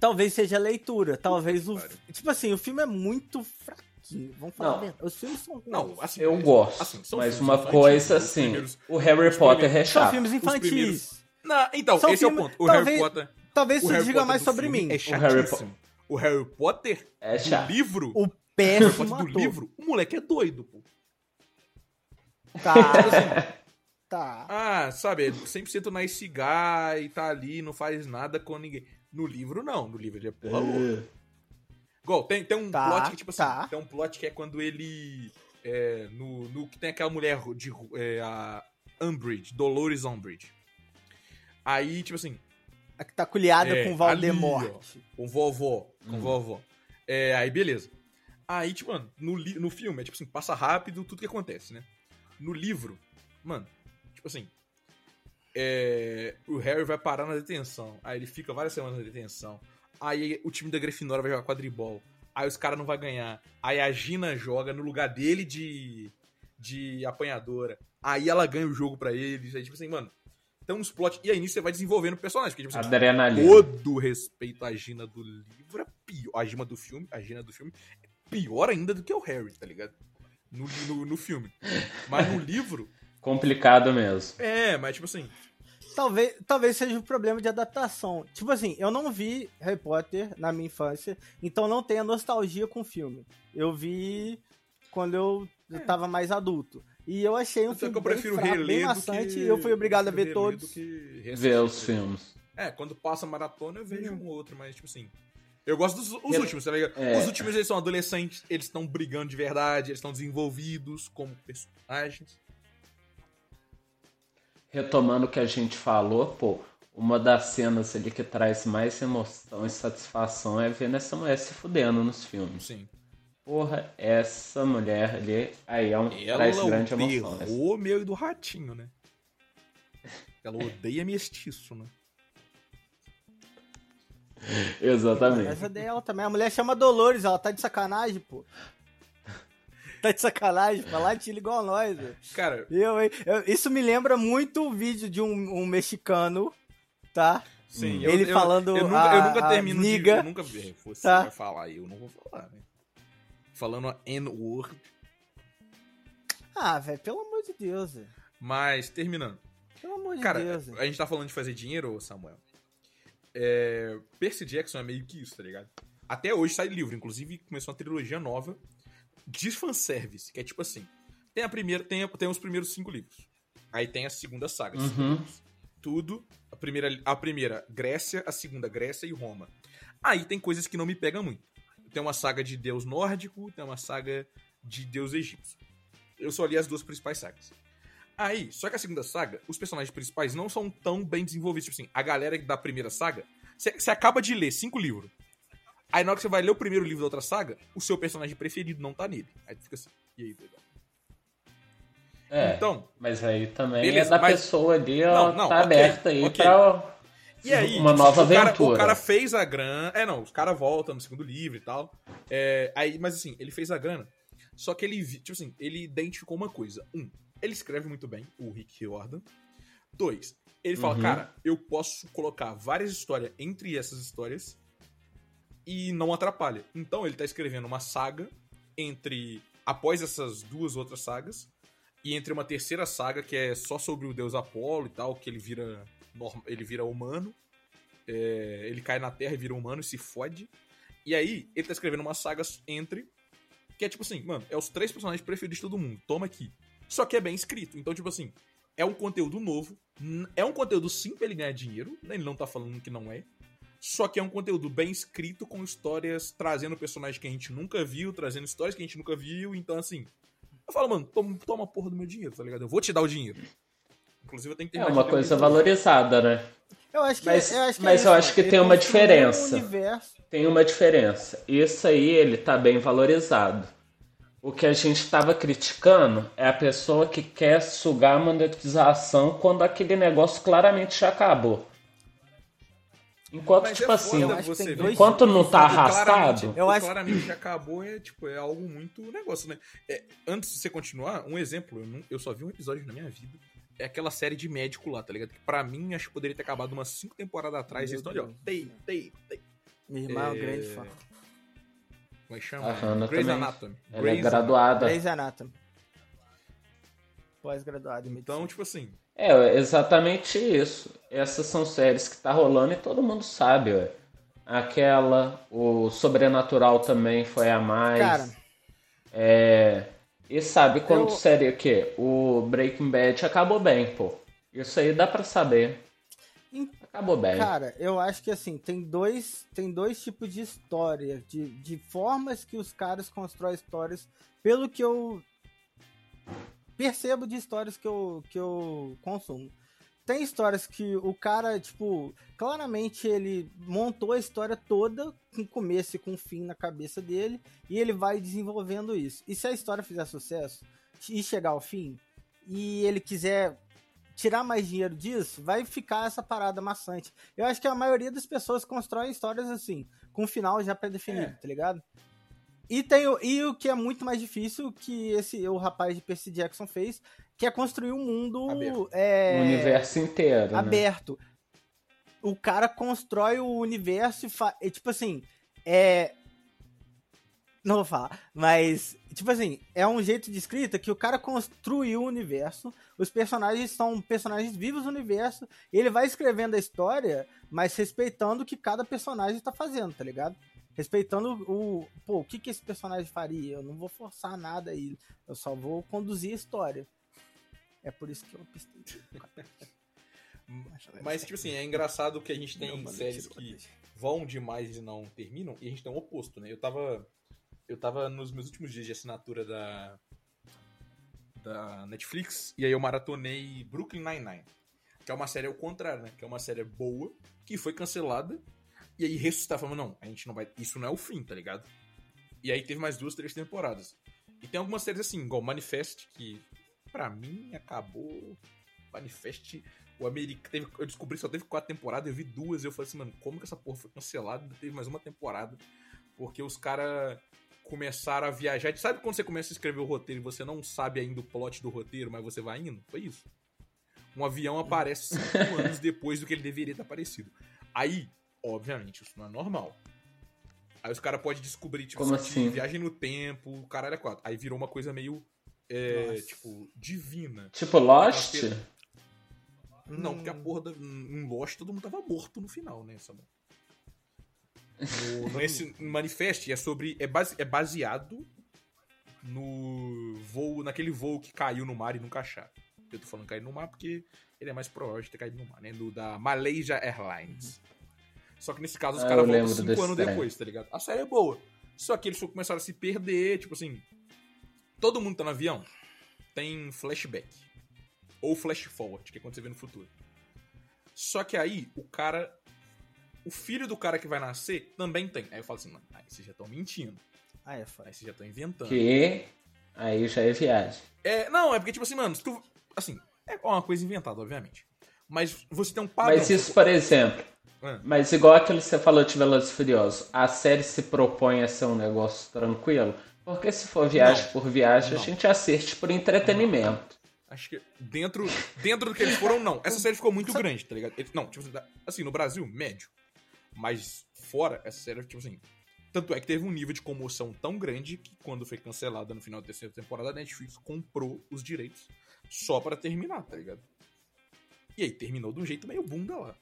Talvez seja a leitura, talvez o. Tipo assim, o filme é muito fraquinho. Vamos falar Não. verdade. Os filmes são. Não, assim. Eu é- gosto. assim, são mas uma infantis, coisa assim, primeiros- o Harry Potter é primeiros- São chato. filmes infantis. Não, então, São esse é o filme- ponto. O talvez- Harry Potter. Talvez o você Harry diga Potter mais sobre filme mim. É O Harry chatíssimo. O Harry Potter, É do livro, O o Harry péssimo Potter do livro, o moleque é doido, pô. Tá. tá. Ah, sabe, é 100% nice guy, tá ali, não faz nada com ninguém. No livro, não. No livro ele é porra louca. Igual, tem, tem um Tá, plot que, tipo assim, tá. tem um plot que é quando ele. É, no, no que tem aquela mulher de. É, a Umbridge, Dolores Umbridge. Aí, tipo assim, A que tá colhada É, com Valdemort. com vovó. Com Hum. vovó. É, aí, beleza. Aí, tipo, mano, no, no filme, é tipo assim, passa rápido tudo que acontece, né? No livro, mano, tipo assim. é, o Harry vai parar na detenção. Aí ele fica várias semanas na detenção. Aí o time da Grifinória vai jogar quadribol. Aí os caras não vão ganhar. Aí a Gina joga no lugar dele de, de apanhadora. Aí ela ganha o jogo pra eles. Aí, tipo assim, mano, tem uns plot. E aí nisso você vai desenvolvendo o personagem. Porque, tipo assim, Adrenalina. todo respeito à Gina do livro é pior. A Gina do filme, a Gina do filme é pior ainda do que o Harry, tá ligado? No, no, no filme. Mas no livro, (laughs) Complicado mesmo. é, mas tipo assim. Talvez, talvez seja um problema de adaptação. Tipo assim, eu não vi Harry Potter na minha infância, então não tenho nostalgia com o filme. Eu vi quando eu, eu tava mais adulto. E eu achei um Só filme que eu prefiro bem, fraco, bem maçante que. e eu fui obrigado a ver todos. que Ver os filmes. É, quando passa maratona eu vejo um ou outro, mas tipo assim. Eu gosto dos os Eu- últimos, tá ligado? é. Os últimos eles são adolescentes, eles estão brigando de verdade, eles estão desenvolvidos como personagens. Retomando o que a gente falou, pô, uma das cenas ali que traz mais emoção e satisfação é ver essa mulher se fudendo nos filmes. Sim. Porra, essa mulher ali, aí é um, traz Ela grande o emoção. né? terror meu e do ratinho, né? Ela odeia mestiço, né? (laughs) Exatamente. Essa dela também. A mulher chama Dolores, ela tá de sacanagem, pô. (laughs) Tá de sacanagem, falar de igual nós, velho. Cara, Eu? Eu- isso me lembra muito o vídeo de um, um mexicano, tá? sim. Hum. eu- Ele eu, falando Eu nunca, eu a- nunca a termino de. niga, Eu nunca vi. Você tá? vai falar, eu não vou falar, né? Falando a N-word. Ah, velho, pelo amor de Deus, velho. Mas, terminando. Pelo amor de Cara, Deus. velho. a gente tá falando de fazer dinheiro, Samuel. É, Percy Jackson é meio que isso, tá ligado? Até hoje sai livro, inclusive começou uma trilogia nova de fanservice, que é tipo assim: tem a primeira, tem, tem os primeiros cinco livros. Aí tem a segunda saga. Uhum. livros. Tudo. A primeira, a primeira, Grécia, a segunda, Grécia e Roma. Aí tem coisas que não me pegam muito. Tem uma saga de deus nórdico, tem uma saga de deus egípcio. Eu só li as duas principais sagas. Aí, só que a segunda saga, os personagens principais não são tão bem desenvolvidos. Tipo assim, a galera da primeira saga, você acaba de ler cinco livros. Aí na hora que você vai ler o primeiro livro da outra saga, o seu personagem preferido não tá nele. Aí fica assim, e aí, legal. É, Então, mas aí também Beleza, é da mas- pessoa ali, ó, Não, não, tá ok, aberta aí ok. pra E aí, uma tipo, nova o cara- aventura. O cara fez a grana. É, não, os caras voltam no segundo livro e tal. É, aí, mas assim, ele fez a grana. Só que ele, tipo assim, ele identificou uma coisa. Um, ele escreve muito bem, o Rick Riordan. Dois, ele fala, Uhum. cara, eu posso colocar várias histórias entre essas histórias e não atrapalha. Então ele tá escrevendo uma saga entre. após essas duas outras sagas. E entre uma terceira saga que é só sobre o deus Apolo e tal, que ele vira ele vira humano. É, ele cai na Terra e vira humano e se fode. E aí, ele tá escrevendo uma saga entre. Que é tipo assim, mano, é os três personagens preferidos de todo mundo. Toma aqui. Só que é bem escrito. Então, tipo assim, é um conteúdo novo. É um conteúdo sim pra ele ganhar dinheiro. né? Ele não tá falando que não é. Só que é um conteúdo bem escrito, com histórias trazendo personagens que a gente nunca viu, trazendo histórias que a gente nunca viu. Então, assim. Eu falo, mano, toma, toma a porra do meu dinheiro, tá ligado? Eu vou te dar o dinheiro. Inclusive, eu tenho que É terminar uma coisa valorizada, né? Eu acho que, Mas- eu acho que mas é eu isso, acho que tem uma diferença. Um. Tem uma diferença. Isso aí ele tá bem valorizado. O que a gente tava criticando é a pessoa que quer sugar a monetização quando aquele negócio claramente já acabou. Enquanto, Mas tipo é assim, foda acho que você tem ver. dois enquanto não tá arrastado, Eu acho- claramente já acabou é tipo é algo muito negócio, né? É, antes de você continuar, um exemplo, eu, não- eu só vi um episódio na minha vida. É aquela série de médico lá, tá ligado? Que pra mim acho que poderia ter acabado umas 5 temporadas atrás. Meu Eles estão ali, ó. Tei, tei, tei. Minha irmã é um É, grande fã. Como é que chama? A Hannah Grey's também. Anatomy. ela é Grey's graduada. Grey's Anatomy. Medicina. Então, tipo assim, É, exatamente isso. Essas são séries que tá rolando e todo mundo sabe, ué. Aquela, o Sobrenatural também foi a mais. Cara, É. E sabe quando Eu- série o quê? O Breaking Bad acabou bem, pô. Isso aí dá pra saber. Acabou bem. Cara, eu acho que assim, tem dois, tem dois tipos de história, de, de formas que os caras constroem histórias, pelo que eu percebo de histórias que eu, que eu consumo. Tem histórias que o cara, tipo, claramente ele montou a história toda, com começo e com fim na cabeça dele, e ele vai desenvolvendo isso. E se a história fizer sucesso e chegar ao fim, e ele quiser tirar mais dinheiro disso, vai ficar essa parada maçante. Eu acho que a maioria das pessoas constrói histórias assim, com um final já pré-definido, É. tá ligado? E, tem, o- e o que é muito mais difícil que esse o rapaz de Percy Jackson fez, que é construir um mundo Aberto. é, O universo inteiro. né? aberto. O cara constrói o universo e, fa... e, tipo assim, é. Não vou falar, mas, tipo assim, é um jeito de escrita que o cara construiu o universo, os personagens são personagens vivos no universo, e ele vai escrevendo a história, mas respeitando o que cada personagem tá fazendo, tá ligado? Respeitando o. Pô, o que, que esse personagem faria? Eu não vou forçar nada aí, eu só vou conduzir a história. É por isso que eu pistei. Mas, tipo assim, é engraçado que a gente tem Não, séries que vão demais e não terminam, e a gente tem o oposto, né? Eu tava. Eu tava nos meus últimos dias de assinatura da. Da Netflix, e aí eu maratonei Brooklyn Nine-Nine. Que é uma série ao contrário, né? Que é uma série boa, que foi cancelada, e aí ressuscitar falando, não, a gente não vai. Isso não é o fim, tá ligado? E aí teve mais duas, três temporadas. E tem algumas séries assim, igual Manifest, que pra mim acabou. Manifest. O Americano. Eu descobri que só teve quatro temporadas, eu vi duas e eu falei assim, mano, como que essa porra foi cancelada? Teve mais uma temporada. Porque os caras começaram a viajar. Sabe quando você começa a escrever o roteiro e você não sabe ainda o plot do roteiro, mas você vai indo? Foi isso. Um avião aparece cinco (laughs) anos depois do que ele deveria ter aparecido. Aí, obviamente, isso não é normal. Aí os caras podem descobrir, tipo, Como assim, assim? viagem no tempo, caralho é quatro. Aí virou uma coisa meio, é, tipo, divina. Tipo Lost? Não, Hum. porque a porra da, em Lost todo mundo tava morto no final, né, Samuel? No, nesse (laughs) manifeste é sobre. É, base, é baseado no voo. naquele voo que caiu no mar e nunca acharam. Eu tô falando cair no mar porque ele é mais provável de ter caído no mar, né? No da Malaysia Airlines. Só que nesse caso os Ah, caras voltam lembro cinco desse anos trem. depois, tá ligado? A série é boa. Só que eles começaram a se perder, tipo assim. Todo mundo tá no avião, tem flashback. Ou flash forward, que é quando você vê no futuro. Só que aí, o cara. O filho do cara que vai nascer também tem. Aí eu falo assim, mano, aí vocês já estão mentindo. Ah, é foda. Aí vocês já estão inventando. Que aí já é viagem. É, não, é porque, tipo assim, mano, se tu. Assim, é uma coisa inventada, obviamente. Mas você tem um padrão. Mas isso, por exemplo, Ah, mas igual aquilo que você falou de Velozes e Furiosos, a série se propõe a ser um negócio tranquilo? Porque se for viagem Não. por viagem, Não. a gente assiste por entretenimento. Acho que dentro, dentro do que eles foram, não. Essa série ficou muito grande, tá ligado? Ele- Não, tipo assim, assim, no Brasil, médio. Mas fora, essa série, tipo assim. Tanto é que teve um nível de comoção tão grande que quando foi cancelada no final da terceira temporada, a Netflix comprou os direitos só pra terminar, tá ligado? E aí terminou de um jeito meio bunda lá.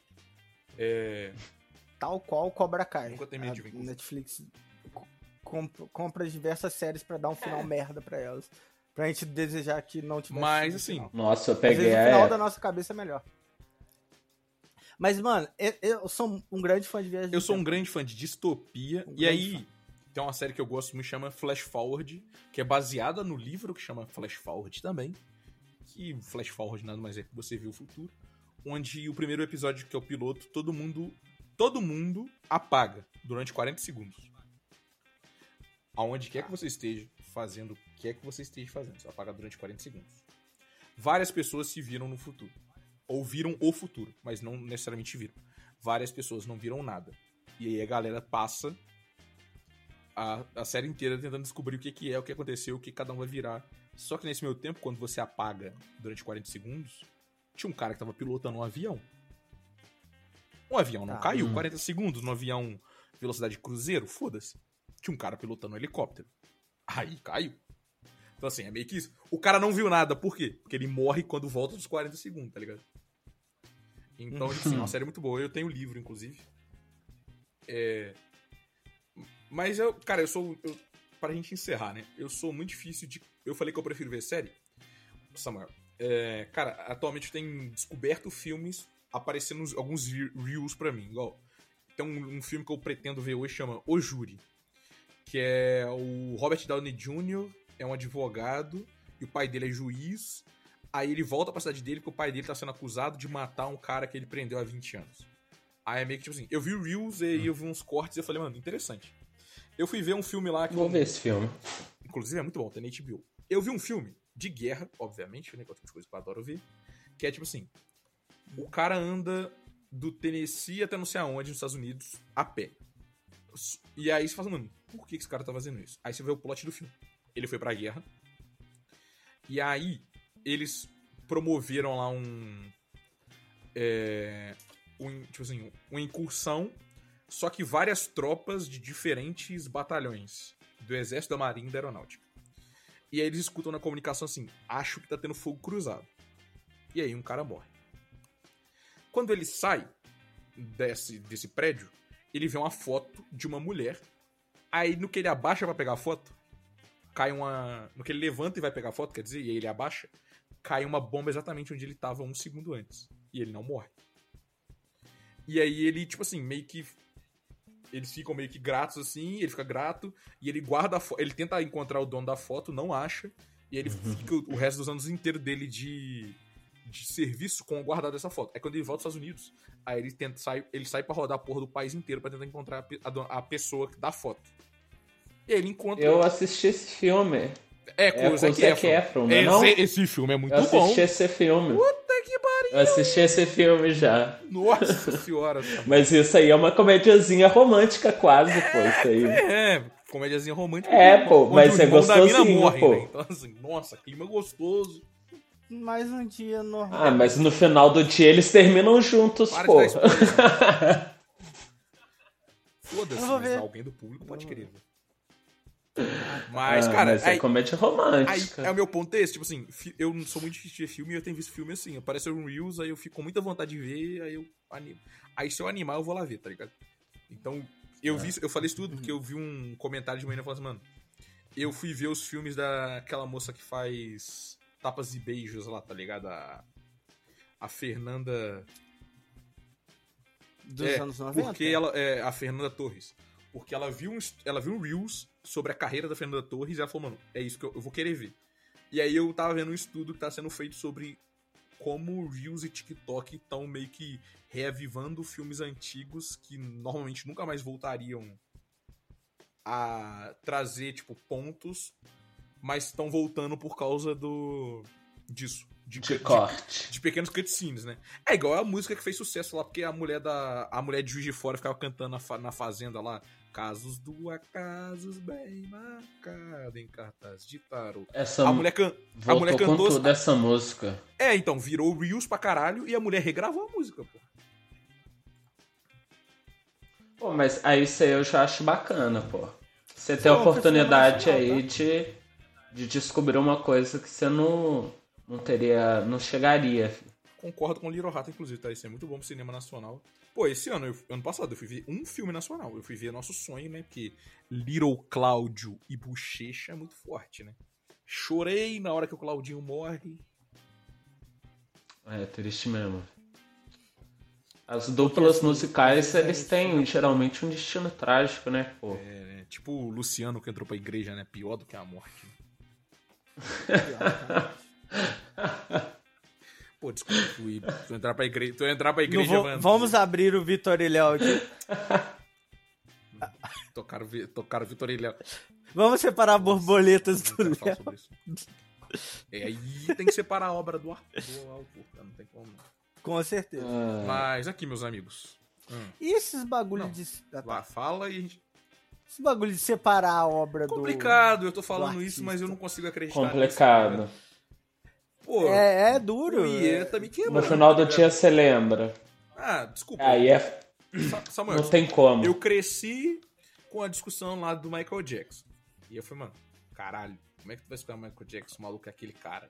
É. Tal qual Cobra Kai. Nunca terminei de ver. Netflix comp- compra diversas séries pra dar um É. final merda pra elas. Pra gente desejar que não tivesse. Mas, sido assim, final. Nossa, eu Às vezes peguei o a final da nossa cabeça é melhor. Mas, mano, eu, eu sou um grande fã de viagem. Eu sou um tempo. grande fã de distopia. Um e aí, tem uma série que eu gosto muito, chama Flash Forward, que é baseada no livro que chama Flash Forward também. Que Flash Forward nada mais é que você viu o futuro. Onde o primeiro episódio, que é o piloto, todo mundo. Todo mundo apaga durante 40 segundos. Aonde quer que você esteja fazendo o que quer que você esteja fazendo. Você apaga durante 40 segundos. Várias pessoas se viram no futuro. Ou viram o futuro, mas não necessariamente viram. Várias pessoas não viram nada. E aí a galera passa a, a série inteira tentando descobrir o que, que é, o que aconteceu, o que cada um vai virar. Só que nesse meio tempo, quando você apaga durante 40 segundos, tinha um cara que tava pilotando um avião. Um avião não Tá. caiu, Hum. 40 segundos no avião velocidade cruzeiro, foda-se. Tinha um cara pilotando um helicóptero. Aí caiu. Então assim, é meio que isso. O cara não viu nada, por quê? Porque ele morre quando volta dos 40 segundos, tá ligado? Então, assim, é uma série muito boa. Eu tenho o livro, inclusive. É... Mas eu, cara, eu sou. Eu, pra gente encerrar, né? Eu sou muito difícil de. Eu falei que eu prefiro ver série. Samuel, é, cara, atualmente tenho descoberto filmes aparecendo alguns re- reels pra mim. Igual. Tem um, um filme que eu pretendo ver hoje chama O Júri. Que é o Robert Downey Jr., é um advogado, e o pai dele é juiz. Aí ele volta pra cidade dele porque o pai dele tá sendo acusado de matar um cara que ele prendeu há 20 anos. Aí é meio que tipo assim, eu vi o Reels e eu vi uns cortes e eu falei, mano, interessante. Eu fui ver um filme lá que. Vou ver esse filme. Inclusive é muito bom, tem na HBO. Eu vi um filme de guerra, obviamente, né? Que é outra coisa que eu adoro ver. Que é tipo assim: o cara anda do Tennessee até não sei aonde, nos Estados Unidos, a pé. E aí você fala, mano, por que esse cara tá fazendo isso. Aí você vê o plot do filme. Ele foi pra guerra. E aí, eles promoveram lá um. É, um tipo assim, uma incursão. Só que várias tropas de diferentes batalhões do Exército, da Marinha e da Aeronáutica. E aí eles escutam na comunicação assim: acho que tá tendo fogo cruzado. E aí um cara morre. Quando ele sai desse, desse prédio, ele vê uma foto de uma mulher. Aí no que ele abaixa para pegar a foto, cai uma. No que ele levanta e vai pegar a foto, quer dizer, e aí ele abaixa, cai uma bomba exatamente onde ele tava um segundo antes. E ele não morre. E aí ele, tipo assim, meio que. Eles ficam meio que gratos assim, ele fica grato, e ele guarda a foto. Ele tenta encontrar o dono da foto, não acha. E aí ele fica o resto dos anos inteiros dele de, de serviço com guardado essa foto. Aí quando ele volta aos Estados Unidos, aí ele tenta sai, ele sai para rodar a porra do país inteiro para tentar encontrar a, a, a, pessoa da foto. Ele encontra. Eu assisti esse filme. É, com, é, o Zac Efron. Efron não é não? Esse, esse filme é muito bom. Eu assisti bom. esse filme. Puta que pariu! Eu assisti esse filme já. Nossa (laughs) senhora. Mas isso aí é uma comediazinha romântica quase, pô. Isso aí. É, é comediazinha romântica. É, pô, mas é gostosinho, morre, pô. Né? Então, assim, nossa, clima gostoso. Mais um dia normal. Ah, mas no final do dia eles terminam juntos, Para pô. (laughs) Foda-se, mas alguém do público pode querer. Mas, ah, cara. Mas é aí, comédia romântica. Aí, é o meu ponto é esse, tipo assim, eu não sou muito difícil de ver filme e eu tenho visto filme assim. Aparece um Reels, aí eu fico com muita vontade de ver, aí eu animo. Aí se eu animar, eu vou lá ver, tá ligado? Então, eu vi, eu falei isso tudo porque eu vi um comentário de manhã falando assim, mano, eu fui ver os filmes daquela moça que faz tapas e beijos lá, tá ligado? A, a Fernanda. Dos é, anos 90? Porque ela. É, a Fernanda Torres. Porque ela viu, um, ela viu um Reels sobre a carreira da Fernanda Torres e ela falou, mano, é isso que eu, eu vou querer ver. E aí eu tava vendo um estudo que tá sendo feito sobre como Reels e TikTok estão meio que reavivando filmes antigos que normalmente nunca mais voltariam a trazer, tipo, pontos, mas estão voltando por causa do. disso. De, de, corte. De, de, pequenos cutscenes, né? É igual a música que fez sucesso lá, porque a mulher da. A mulher de Juiz de Fora ficava cantando na, na fazenda lá. Casos do acasos bem marcado em cartaz de tarot. Essa a mulher, can... a mulher cantou. Com dessa música. É, então, virou Reels pra caralho e a mulher regravou a música, pô. Pô, mas aí isso aí eu já acho bacana, pô. Você tem a oportunidade aí de, de descobrir uma coisa que você não, não teria. não chegaria. Concordo com o Little Rato, inclusive, tá? Isso é muito bom pro cinema nacional. Pô, esse ano, eu, ano passado, eu fui ver um filme nacional. Eu fui ver Nosso Sonho, né? Porque Little Cláudio e Bochecha é muito forte, né? Chorei na hora que o Claudinho morre. É, triste mesmo. As duplas assim, musicais, eles têm geralmente um destino trágico, né? Pô. É, né? tipo o Luciano que entrou pra igreja, né? Pior do que a morte. (laughs) (laughs) Pô, desculpa, fui, tu entrar pra igreja, tu entrar pra igreja, vou, Vamos abrir o Vitor Ilhéu aqui. (laughs) tocaram, tocaram Vitor Ilhéu. Vamos separar borboletas do Léo. É, aí tem que separar a obra do, do autor, não tem como. Com certeza. Ah. Mas aqui, meus amigos. Hum. E esses bagulho não, de. Ah, tá. fala e a gente. Esse bagulho de separar a obra Complicado, do. Complicado, eu tô falando isso, mas eu não consigo acreditar. Complicado. Nisso, Pô, é, é duro. E tá me quebrando. No final do dia você lembra. Ah, desculpa. Aí é. Samuel, não tem como. Eu cresci com a discussão lá do Michael Jackson. E eu falei, mano, caralho, como é que tu vai escutar o Michael Jackson, o maluco é aquele cara?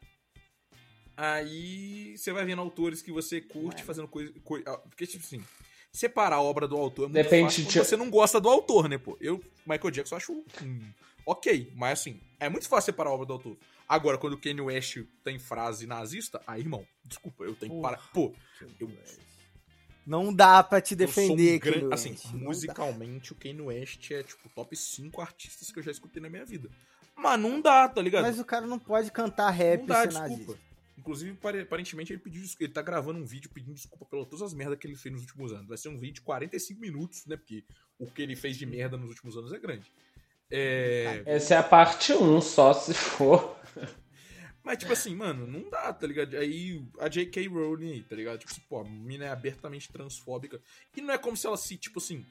Aí você vai vendo autores que você curte fazendo coisa, ah, Porque, tipo assim, separar a obra do autor é muito Depende fácil de... você não gosta do autor, né, pô? Eu, Michael Jackson, acho hum, ok, mas assim, é muito fácil separar a obra do autor. Agora, quando o Kanye West tem frase nazista, aí, irmão, desculpa, eu tenho que parar. Pô, eu. Não dá pra te defender, um gran... Assim, musicalmente, o Kanye West é, tipo, top 5 artistas que eu já escutei na minha vida. Mas não dá, tá ligado? Mas o cara não pode cantar rap não dá, desculpa. Nazista. Inclusive, aparentemente, ele pediu ele tá gravando um vídeo pedindo desculpa pelas todas as merdas que ele fez nos últimos anos. Vai ser um vídeo de 45 minutos, né? Porque o que ele fez de merda nos últimos anos é grande. É... Essa é a parte 1, só se for. Mas, tipo assim, mano, não dá, tá ligado? Aí a J.K. Rowling tá ligado? Tipo assim, pô, a mina é abertamente transfóbica. E não é como se ela se, tipo assim.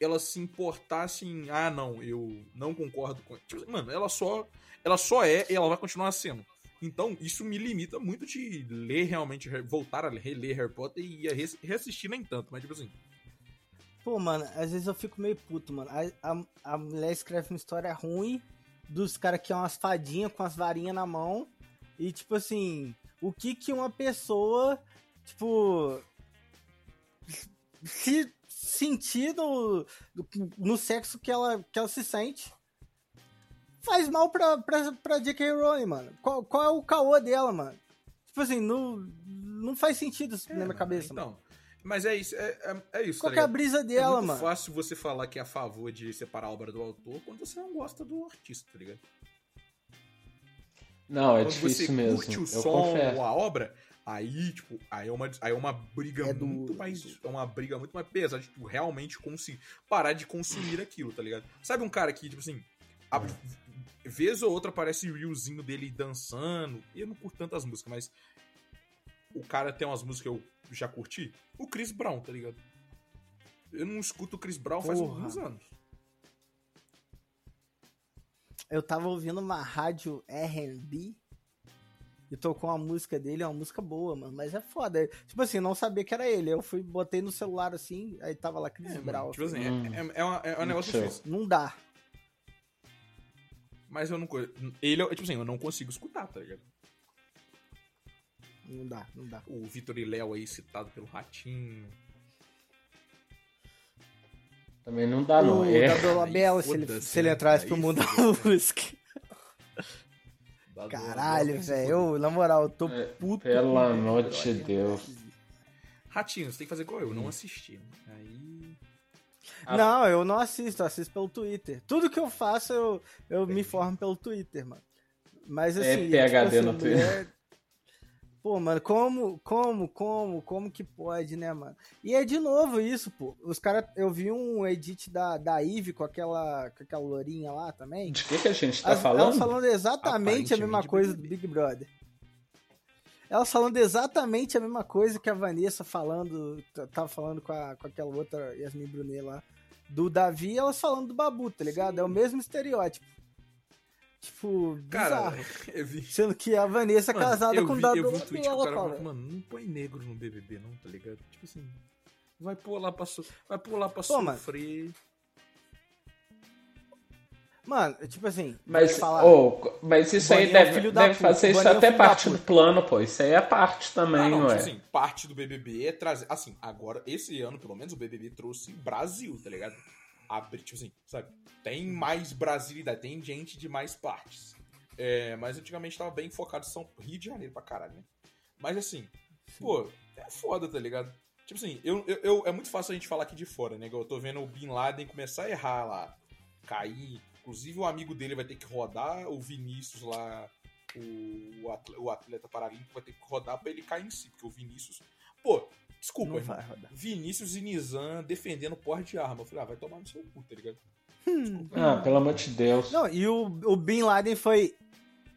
ela se importasse em, ah, não, eu não concordo com. Tipo, assim, mano, ela só, ela só é e ela vai continuar sendo. Então, isso me limita muito de ler realmente, voltar a reler Harry Potter e reassistir nem tanto, mas tipo assim. Pô, mano, às vezes eu fico meio puto, mano. A, a, a mulher escreve uma história ruim dos caras que é umas fadinhas com as varinhas na mão. E, tipo assim, o que que uma pessoa, tipo, se sentir no, no sexo que ela, que ela se sente faz mal pra, pra, pra J.K. Rowling, mano. Qual, qual é o caô dela, mano? Tipo assim, não, não faz sentido isso é, na minha cabeça, então, mano. Mas é isso, é, é, é isso. Qual tá é a brisa dela, é muito mano? fácil você falar que é a favor de separar a obra do autor quando você não gosta do artista, tá ligado? Não, é quando difícil você mesmo. curte o som ou a obra, aí, tipo, aí é uma, aí é uma briga É muito do- mais. É uma briga muito mais pesada, de tipo, realmente conseguir parar de consumir aquilo, tá ligado? Sabe um cara que, tipo assim, a, vez ou outra aparece o reelzinho dele dançando. E eu não curto tantas músicas, mas o cara tem umas músicas que eu já curti. O Chris Brown, tá ligado? Eu não escuto o Chris Brown faz Porra. alguns anos. Eu tava ouvindo uma rádio R&B e tocou uma música dele, é uma música boa, mano, mas é foda. Tipo assim, não sabia que era ele. Eu fui, botei no celular assim, aí tava lá Chris É, Brown. tipo assim, Hum. é, é, é, uma- é um negócio Show. difícil. Não dá. Mas eu não. Ele, é- tipo assim, eu não consigo escutar, tá ligado? Não dá, não dá. O Vitor e Léo aí citado pelo Ratinho. Também não dá, não. o É. Dolabella, se ele, se ele né? entrasse Aí pro mundo da música. Caralho, velho. eu, Na moral, eu tô É, puto. amor Pedro de. Deus. Ratinho, você tem que fazer igual eu, Hum. não assisti. Aí. Ah. Não, eu não assisto, eu assisto pelo Twitter. Tudo que eu faço, eu, eu me informo pelo Twitter, mano. Mas assim. É PHD no a mulher- Pô, mano, como, como, como, como que pode, né, mano? E é de novo isso, pô. Os caras, eu vi um edit da, da Eve com aquela, com aquela lourinha lá também. De que, que a gente tá As- falando? Elas falando exatamente a mesma coisa do. Big Brother. Elas falando exatamente a mesma coisa que a Vanessa falando, tava falando com, a, com aquela outra Yasmin Brunet lá, do Davi, e elas falando do Babu, tá ligado? É o mesmo estereótipo. Tipo, Cara, (laughs) vi. Sendo que a Vanessa é Mano, casada eu com o Dado Eu vi um tweet que o cara falou, mano, não põe negro no BBB não, tá ligado? Tipo assim, vai pôr lá pra, so- vai pôr lá pra Pô, mano. sofrer. Mano, tipo assim, Mas, falar. ô, mas isso aí Boninho é deve, filho da deve puta. fazer isso Boninho é até da parte do plano, pô. Isso aí é parte também, Ah, não, tipo é? assim, parte do BBB é trazer. Assim, agora, esse ano, pelo menos, o BBB trouxe Brasil, tá ligado? Abri, tipo assim, sabe? Tem mais brasilidade, tem gente de mais partes. É, mas antigamente tava bem focado em São Rio de Janeiro pra caralho, né? Mas assim, pô, é foda, tá ligado? Tipo assim, eu, eu, eu- é muito fácil a gente falar aqui de fora, né? Eu tô vendo o Bin Laden começar a errar lá, cair. Inclusive o amigo dele vai ter que rodar, o Vinícius lá, o, o atleta paralímpico vai ter que rodar pra ele cair em si, porque o Vinícius. Pô, desculpa, Não irmão. vai rodar. Vinícius e Nizam defendendo porte de arma. Eu falei, ah, vai tomar no seu cu, tá ligado? Ah, pelo amor de Deus. Não, e o, o Bin Laden foi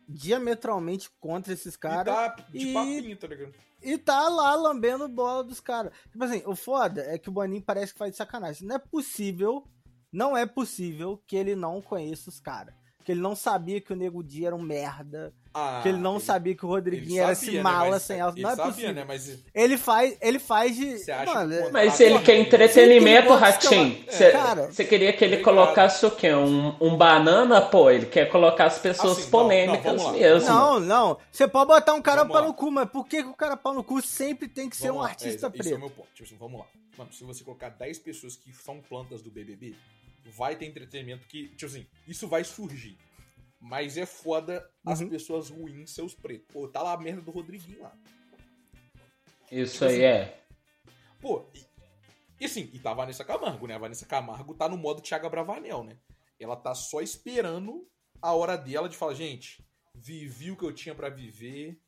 diametralmente contra esses e caras. tá de e- papinho, tá ligado? E tá lá lambendo bola dos caras. Tipo assim, o foda é que o Boninho parece que faz de sacanagem. Não é possível, não é possível que ele não conheça os caras. Que ele não sabia que o Nego Dia era um merda. Ah, que ele não sabia que o Rodriguinho era esse mala mas, sem alça. Ele Não é sabia, possível. né? Mas Ele faz, ele faz de. Você acha Mano, que é- Mas Tá ele quer entretenimento, Ratinho. Você você queria que ele colocasse o quê? Um, um banana? Pô, ele quer colocar as pessoas Assim, não, polêmicas não, lá. mesmo. Não, não. Você pode botar um cara Vamos pau lá. no cu, mas por que, que o cara pau no cu sempre tem que ser Vamos um lá, artista é, Esse é o preto? meu ponto. Tipo assim, vamos lá. Mano, se você colocar 10 pessoas que são plantas do BBB, vai ter entretenimento que, tipo assim, isso vai surgir. Mas é foda as Uhum. pessoas ruins ser os pretos. Pô, tá lá a merda do Rodriguinho lá. Isso aí é. Pô, e, e assim, e tá a Vanessa Camargo, né? A Vanessa Camargo tá no modo Thiago Bravanel, né? Ela tá só esperando a hora dela de falar, gente, vivi o que eu tinha pra viver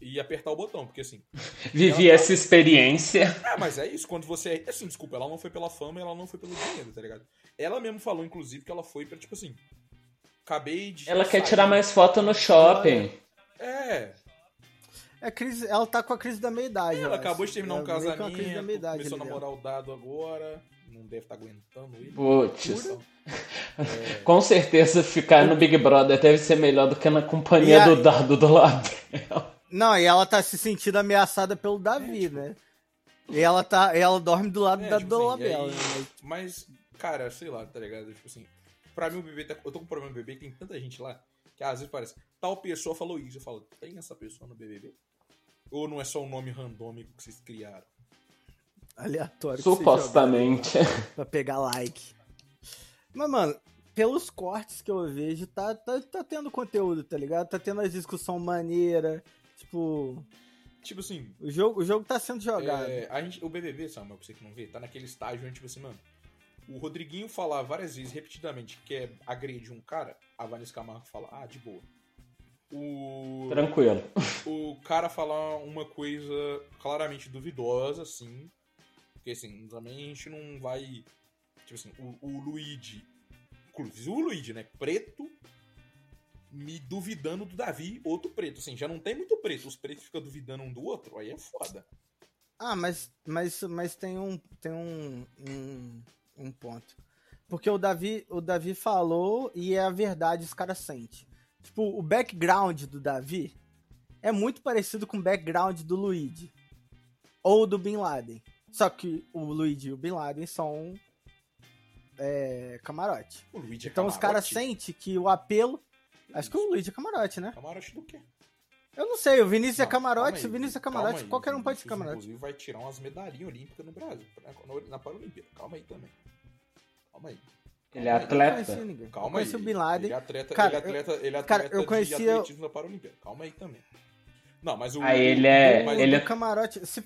e apertar o botão, porque assim. (laughs) Vivi Ela tá- essa experiência. É, mas é isso, quando você é. Assim, desculpa, ela não foi pela fama, ela não foi pelo dinheiro, tá ligado? Ela mesmo falou, inclusive, que ela foi pra, tipo assim. Acabei de. Ela quer sair. tirar mais foto no shopping. É, É crise, ela tá com a crise da meia-idade. ela eu acabou acho. de terminar um É casamento, crise da meia-idade começou a namorar o dado agora, não deve estar tá aguentando ele. Putz. É... (laughs) Com certeza ficar no Big Brother deve ser melhor do que na companhia a... do Dado do lado. (laughs) Não, e ela tá se sentindo ameaçada pelo Davi, é, tipo... né? E ela tá. Ela dorme do lado é, da tipo do assim, Labela. Né? Mas, cara, sei lá, tá ligado? Tipo assim, pra mim o bebê tá. Eu tô com um problema no bebê, tem tanta gente lá que às vezes parece. Tal pessoa falou isso. Eu falo, tem essa pessoa no BBB? Ou não é só um nome randômico que vocês criaram? Aleatório. Supostamente. Pra pegar like. Mas, mano, pelos cortes que eu vejo, tá, tá, tá tendo conteúdo, tá ligado? Tá tendo a discussão maneira. Tipo. Tipo assim. O jogo, o jogo tá sendo jogado. É, a gente, o BBB, Samuel, pra você que não vê, tá naquele estágio onde, tipo assim, mano. O Rodriguinho falar várias vezes, repetidamente, que quer agredir um cara, a Vanessa Camargo fala, ah, de boa. O. Tranquilo. (laughs) O cara falar uma coisa claramente duvidosa, assim. Porque assim, também a gente não vai. Tipo assim, o, o Luigi. Inclusive o Luigi, né? Preto. Me duvidando do Davi, outro preto. Assim, já não tem muito preto. Os pretos ficam duvidando um do outro. Aí é foda. Ah, mas, mas, mas tem um. Tem um, um, um ponto. Porque o Davi, o Davi falou e é a verdade, os caras sentem. Tipo, o background do Davi é muito parecido com o background do Luigi. Ou do Bin Laden. Só que o Luigi e o Bin Laden são é, camarote. O Luigi é então camarote? os caras sentem que o apelo. Acho que o Luigi é camarote, né? Camarote do quê? Eu não sei, o Vinícius é não, é camarote, se o Vinícius é camarote, aí, qualquer um pode ser camarote. Inclusive vai tirar umas medalhinhas olímpicas no Brasil, na, na Paralimpíada. Calma aí também. Calma aí. Ele é atleta. Calma aí. o Bin Laden. Ele é atleta, cara, ele é atleta, ele é atleta cara, eu conhecia... de atletismo na Paralimpíada. Calma aí também. Não, mas o. Aí ele é. Mas ele é camarote. Se...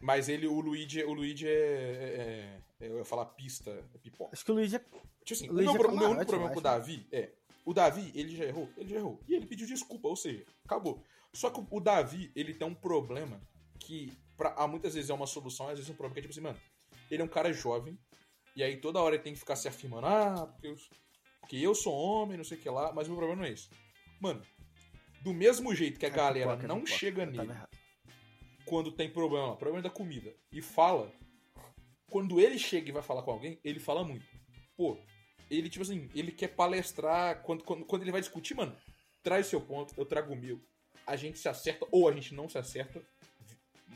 Mas ele, o Luigi, o Luigi é, é, é. Eu ia falar pista, é pipoca. Acho que o Luigi é. Tipo assim, o, meu, é camarote, o meu único problema com o Davi é. O Davi, ele já errou, ele já errou. E ele pediu desculpa, ou seja, acabou. Só que o Davi, ele tem um problema que, pra, muitas vezes é uma solução, às vezes é um problema que é tipo assim, mano, ele é um cara jovem, e aí toda hora ele tem que ficar se afirmando, ah, porque eu, porque eu sou homem, não sei o que lá, mas o meu problema não é esse. Mano, do mesmo jeito que a galera não chega nele quando tem problema, problema da comida, e fala, quando ele chega e vai falar com alguém, ele fala muito. Pô, ele, tipo assim, ele quer palestrar, quando, quando, quando ele vai discutir, mano, traz seu ponto, eu trago o meu. A gente se acerta ou a gente não se acerta,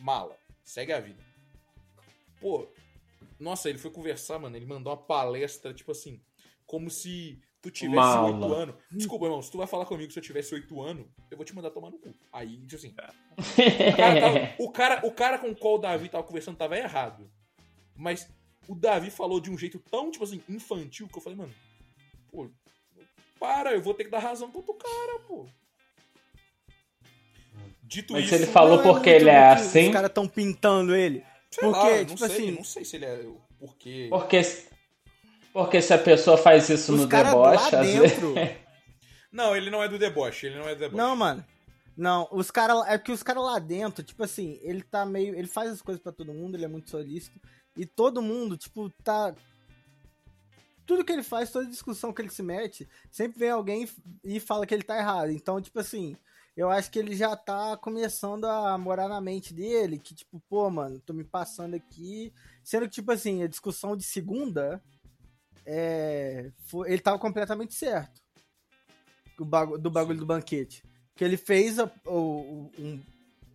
mala, segue a vida. Pô, nossa, ele foi conversar, mano. Ele mandou uma palestra, tipo assim, como se tu tivesse oito anos. Desculpa, irmão, se tu vai falar comigo se eu tivesse oito anos, eu vou te mandar tomar no cu. Aí, tipo assim. o, cara tava, (laughs) o, cara, o cara com o qual o Davi tava conversando tava errado. Mas o Davi falou de um jeito tão, tipo assim, infantil que eu falei, mano, pô, para, eu vou ter que dar razão pro outro cara, pô. Dito Mas isso. Mas ele falou porque é ele é assim. Os caras tão pintando ele. Sei porque, lá, tipo sei, assim. Não sei se ele é. Porque. Porque, porque se a pessoa faz isso no deboche. Lá dentro... (laughs) não, ele não é do deboche. Ele não é do deboche. Não, mano. Não, os caras. É que os caras lá dentro, tipo assim, ele tá meio. Ele faz as coisas para todo mundo, ele é muito solícito. E todo mundo, tipo, tá. Tudo que ele faz, toda discussão que ele se mete, sempre vem alguém e fala que ele tá errado. Então, tipo assim, eu acho que ele já tá começando a morar na mente dele, que tipo, pô, mano, tô me passando aqui. Sendo que, tipo assim, a discussão de segunda, é, foi, ele tava completamente certo. Do bagulho, do, bagulho do banquete. Que ele fez a, o, um,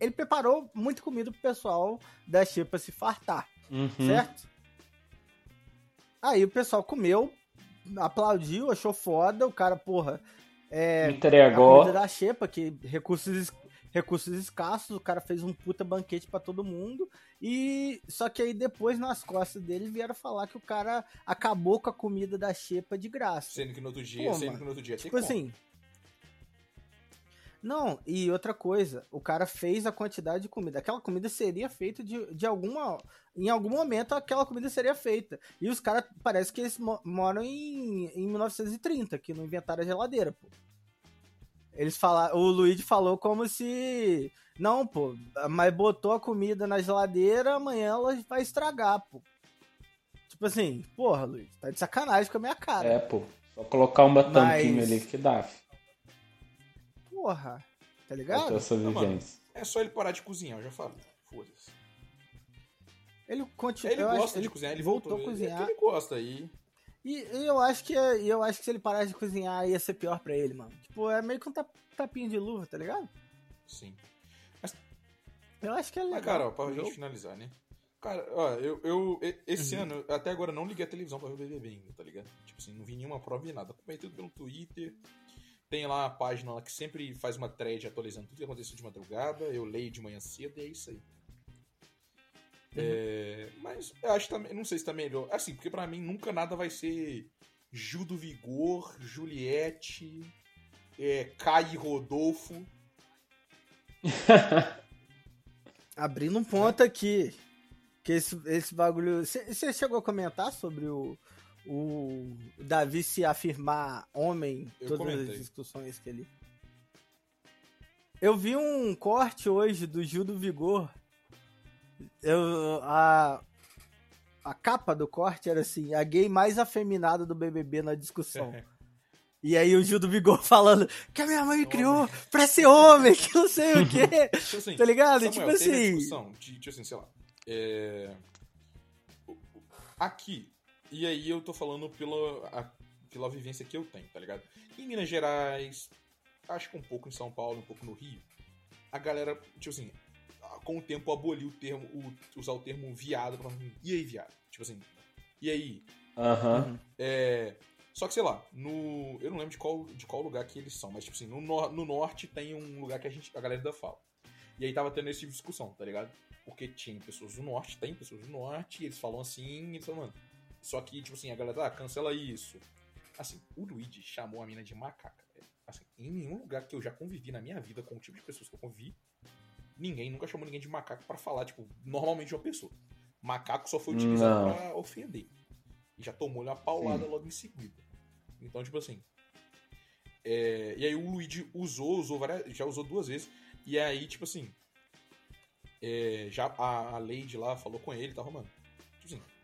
ele preparou muita comida pro pessoal da Xepa se fartar. Uhum. Certo? Aí o pessoal comeu, aplaudiu, achou foda, o cara, porra, é, Entregou. A da Xepa, que recursos, recursos escassos, o cara fez um puta banquete para todo mundo. E só que aí depois nas costas dele vieram falar que o cara acabou com a comida da Xepa de graça. Sendo que no outro dia, Pô, sendo mano, que no outro dia tipo assim. Não, e outra coisa, o cara fez a quantidade de comida. Aquela comida seria feita de, de alguma. Em algum momento aquela comida seria feita. E os caras, parece que eles moram em, em 1930, que não inventaram a geladeira, pô. Eles falaram. O Luigi falou como se. Não, pô, mas botou a comida na geladeira, amanhã ela vai estragar, pô. Tipo assim, porra, Luigi, tá de sacanagem com a minha cara. É, pô. Só colocar uma tampinha mas... ali que dá. Porra. Tá ligado? Essa não, mano, é só ele parar de cozinhar, eu já falo. Foda-se. Ele continua. Ele gosta de cozinhar, ele voltou, voltou a cozinhar. ele gosta aí. E, e, eu acho que eu acho que se ele parasse de cozinhar ia ser pior pra ele, mano. Tipo, é meio que um tapinha de luva, tá ligado? Sim. Mas... Eu acho que é legal. Mas, cara, ó, pra gente finalizar, né? Cara, ó, eu, eu esse uhum. ano, até agora, não liguei a televisão pra ver o BBB ainda, tá ligado? Tipo assim, não vi nenhuma prova e nada. Acompanhei tudo pelo Twitter. Tem lá a página lá que sempre faz uma thread atualizando tudo que aconteceu de madrugada. Eu leio de manhã cedo e é isso aí. Uhum. É, mas eu acho também, não sei se tá melhor. Assim, porque pra mim nunca nada vai ser Gil do Vigor, Juliette, é, Kai Rodolfo. (laughs) Abrindo um ponto aqui. Que esse, esse bagulho. Você chegou a comentar sobre o, o Davi se afirmar homem Eu todas comentei. as discussões que ele. Eu vi um corte hoje do Gil do Vigor. Eu, a, a capa do corte era assim: a gay mais afeminada do BBB na discussão. E aí o Gil do Vigor (laughs) falando que a minha mãe me criou pra ser homem, que não sei o (laughs) quê. Tipo assim, tá ligado? Samuel, tipo assim. discussão tipo assim, sei lá. é, Aqui, e aí eu tô falando pela, a- pela vivência que eu tenho, tá ligado? Em Minas Gerais, acho que um pouco em São Paulo, um pouco no Rio, a galera, tipo assim, com o tempo aboliu o termo, o- usar o termo viado pra falar, e aí, viado? Tipo assim, e aí? Aham. É, Só que, sei lá, no. Eu não lembro de qual, de qual lugar que eles são, mas, tipo assim, no, no norte tem um lugar que a, gente, a galera ainda fala. E aí tava tendo esse tipo de discussão, tá ligado? Porque tinha pessoas do norte, tem pessoas do norte, e eles falam assim, e eles falam, mano. Só que, tipo assim, a galera, ah, cancela isso. Assim, o Luigi chamou a mina de macaca. Assim, em nenhum lugar que eu já convivi na minha vida com o tipo de pessoas que eu convivi, ninguém nunca chamou ninguém de macaco pra falar, tipo, normalmente de uma pessoa. Macaco só foi utilizado Não. pra ofender. E já tomou-lhe uma paulada logo em seguida. Então, tipo assim. é, E aí o Luigi usou, usou várias, já usou duas vezes. E aí, tipo assim. é, já a, a Lady lá falou com ele e tava, mano.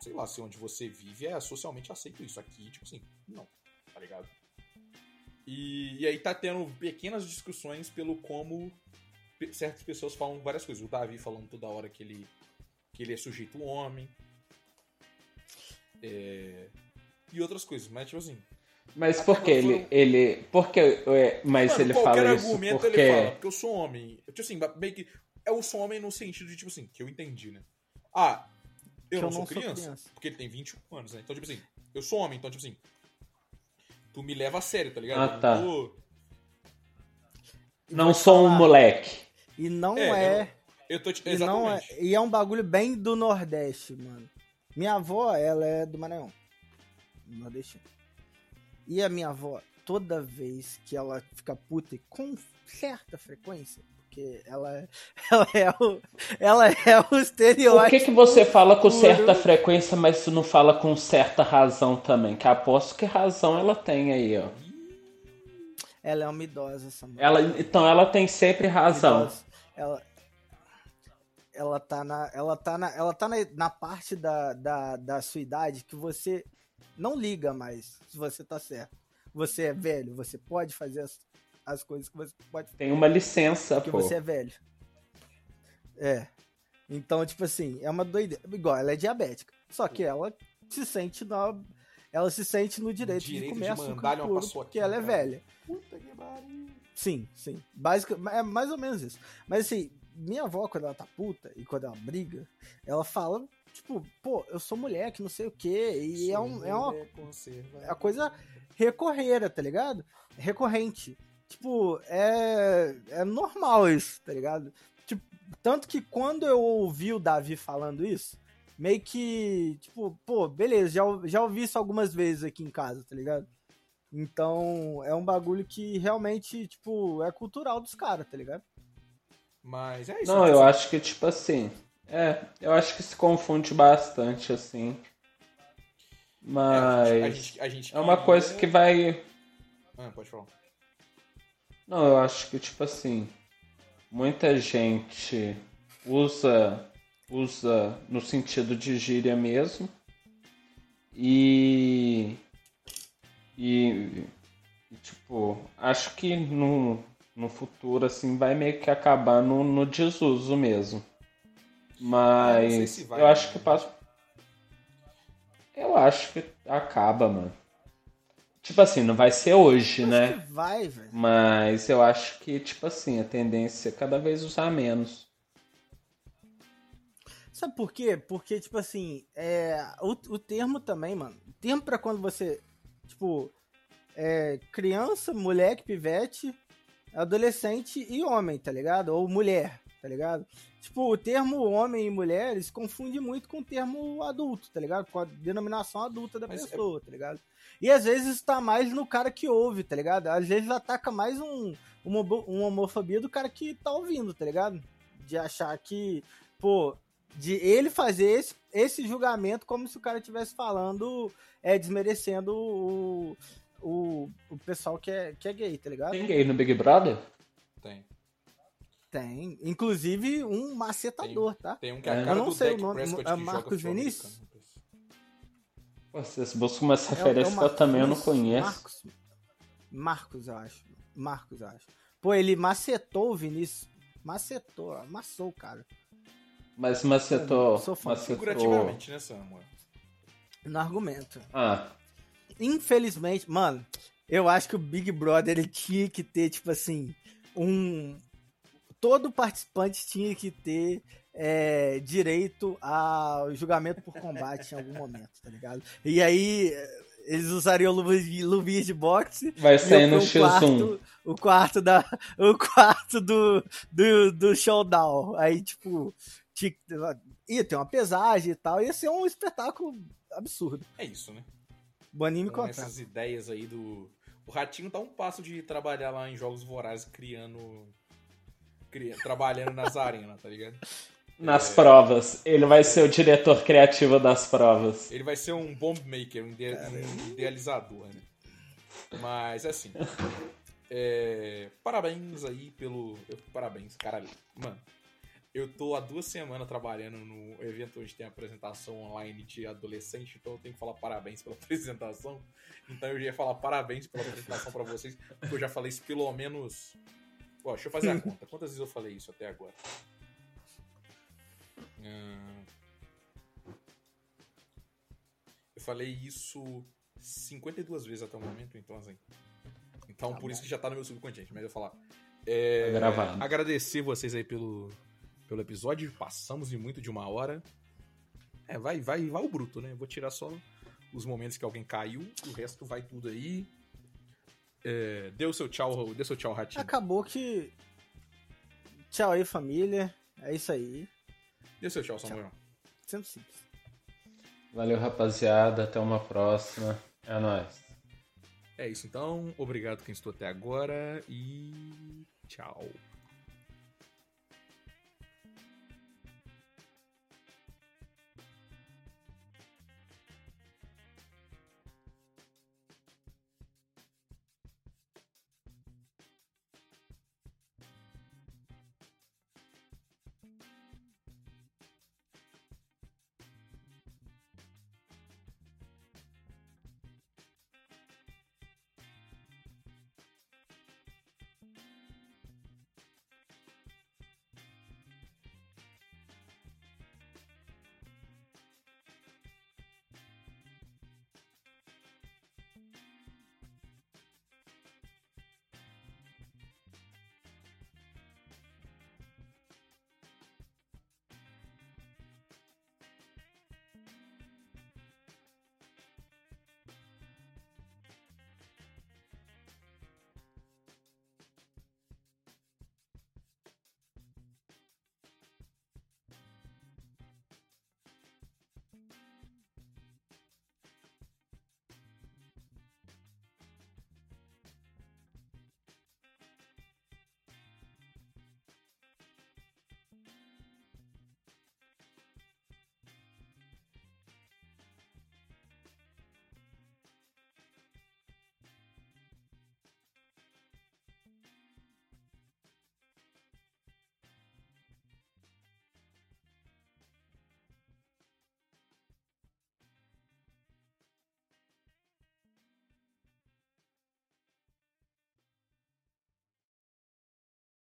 Sei lá se onde você vive é socialmente aceito isso. Aqui, tipo assim, não, tá ligado? E, e aí tá tendo pequenas discussões pelo como certas pessoas falam várias coisas. O Davi falando toda hora que ele, que ele é sujeito homem. É, e outras coisas, mas tipo assim. Mas por que ele, foram- ele. Por que. é, Mas Mano, ele fala isso argumento porque. ele fala, porque eu sou homem. Tipo assim, meio que. É o sou homem no sentido de, tipo assim, que eu entendi, né? Ah, eu Que não, sou, criança, Porque ele tem 21 anos, né? Então, tipo assim, eu sou homem, então, tipo assim. Tu me leva a sério, tá ligado? Ah, Eu não tá. E Não sou um moleque. E não É, é. Eu tô. te- E, não é, e é um bagulho bem do Nordeste, mano. Minha avó, ela é do Maranhão. Nordestino. E a minha avó, toda vez que ela fica puta, e com certa frequência, porque ela, é- (laughs) ela é o, ela é o Por estereótipo. que, que você fala com certa frequência, mas tu não fala com certa razão também? Que aposto que razão ela tem aí, ó. Ela é uma idosa, essa mulher. Ela, então ela tem sempre razão. Idosa. Ela, ela tá na, ela tá na, ela tá na, na parte da, da, da sua idade que você não liga mais se você tá certo. Você é velho, você pode fazer as, as coisas que você pode Tem uma licença, porque pô. você é velho. É. Então, tipo assim, é uma doideira. Igual, ela é diabética. Só que ela se sente na. Ela se sente no direito, Direito de de comer açúcar mandar-lhe uma puro, paçoquinha porque ela é velha. Puta que pariu. Sim, sim. Básica, é mais ou menos isso. Mas assim, minha avó, quando ela tá puta e quando ela briga, ela fala, tipo, pô, eu sou mulher, que não sei o quê. E é, um, é uma é a coisa recorreira, tá ligado? Recorrente. Tipo, é, é normal isso, tá ligado? Tipo, tanto que quando eu ouvi o Davi falando isso, meio que, tipo, pô, beleza, já, já ouvi isso algumas vezes aqui em casa, tá ligado? Então, é um bagulho que realmente, tipo, é cultural dos caras, tá ligado? Mas é isso. Não, tipo eu acho que, tipo assim. É, eu acho que se confunde bastante, assim. é, a Mas. gente- a gente É uma coisa que vai. Ah, pode falar. Não, eu acho que, tipo assim. Muita gente usa. Usa no sentido de gíria mesmo. E. E. tipo, acho que no, no futuro, assim, vai meio que acabar no, no desuso mesmo. Mas se vai, eu acho né? que passa. Eu acho que acaba, mano. Tipo assim, não vai ser hoje, Acho né? vai, velho. Mas eu acho que, tipo assim, a tendência é cada vez usar menos. Sabe por quê? Porque, tipo assim, é, o, o termo também, mano. O termo pra quando você, tipo, é criança, moleque, pivete, adolescente e homem, tá ligado? Ou mulher, tá ligado? Tipo, o termo homem e mulher, se confunde muito com o termo adulto, tá ligado? Com a denominação adulta da Mas é- pessoa, tá ligado? E às vezes isso tá mais no cara que ouve, tá ligado? Às vezes ataca mais um, uma, uma homofobia do cara que tá ouvindo, tá ligado? De achar que, pô, de ele fazer esse, esse julgamento como se o cara estivesse falando, é, desmerecendo o, o, o pessoal que é, que é gay, tá ligado? Tem gay no Big Brother? Tem. Tem. Inclusive um macetador, tá? Tem um que é a É. cara Eu não do sei o nome, Prescott é Marcos Vinícius? Vocês buscam umas É o- é o referências que eu também eu não conheço. Marcos, Marcos, eu acho. Marcos, eu acho. Pô, ele macetou o Vinícius. Macetou, amassou o cara. Mas macetou. Sou fã. macetou... Figurativamente, né, Samuel? No argumento. Ah, Infelizmente, mano, eu acho que o Big Brother ele tinha que ter, tipo assim, um. Todo participante tinha que ter é, direito ao julgamento por combate em algum momento, tá ligado? E aí eles usariam luvinhas de, boxe. vai sair eu no pro X1. quarto, o quarto da (laughs) o quarto do, do, do showdown. Aí tipo tinha, ia ter uma pesagem e tal, ia ser um espetáculo absurdo. É isso, né? Boninho me Com contrata. essas ideias aí do. O Ratinho tá um passo de trabalhar lá em Jogos Vorazes criando. Trabalhando nas arenas, tá ligado? Nas provas. Ele vai ser o diretor criativo das provas. Ele vai ser um bomb maker, um, ide- um idealizador, né? Mas assim. é, Parabéns aí pelo. eu- Parabéns, caralho. Mano, eu tô há duas semanas trabalhando no evento onde tem apresentação online de adolescente, então eu tenho que falar parabéns pela (laughs) apresentação. Então eu ia falar parabéns pela apresentação pra vocês, porque eu já falei isso pelo menos. Ó, deixa eu fazer a (laughs) conta. Quantas vezes eu falei isso até agora? Hum, Eu falei isso 52 vezes até o momento, então assim. Então por isso que já tá no meu subconsciente, mas eu falar. É, Tá gravado. Agradecer vocês aí pelo, pelo episódio. Passamos de muito de uma hora. É, vai, vai, vai o bruto, né? Vou tirar só os momentos que alguém caiu, o resto vai tudo aí. É, dê o seu tchau, o seu tchau, Ratinho. Acabou que. Tchau aí, família. É isso aí. Dê o seu tchau, Samuel. Sempre simples. Valeu, rapaziada. Até uma próxima. É nóis. É isso então. Obrigado quem estou até agora e tchau.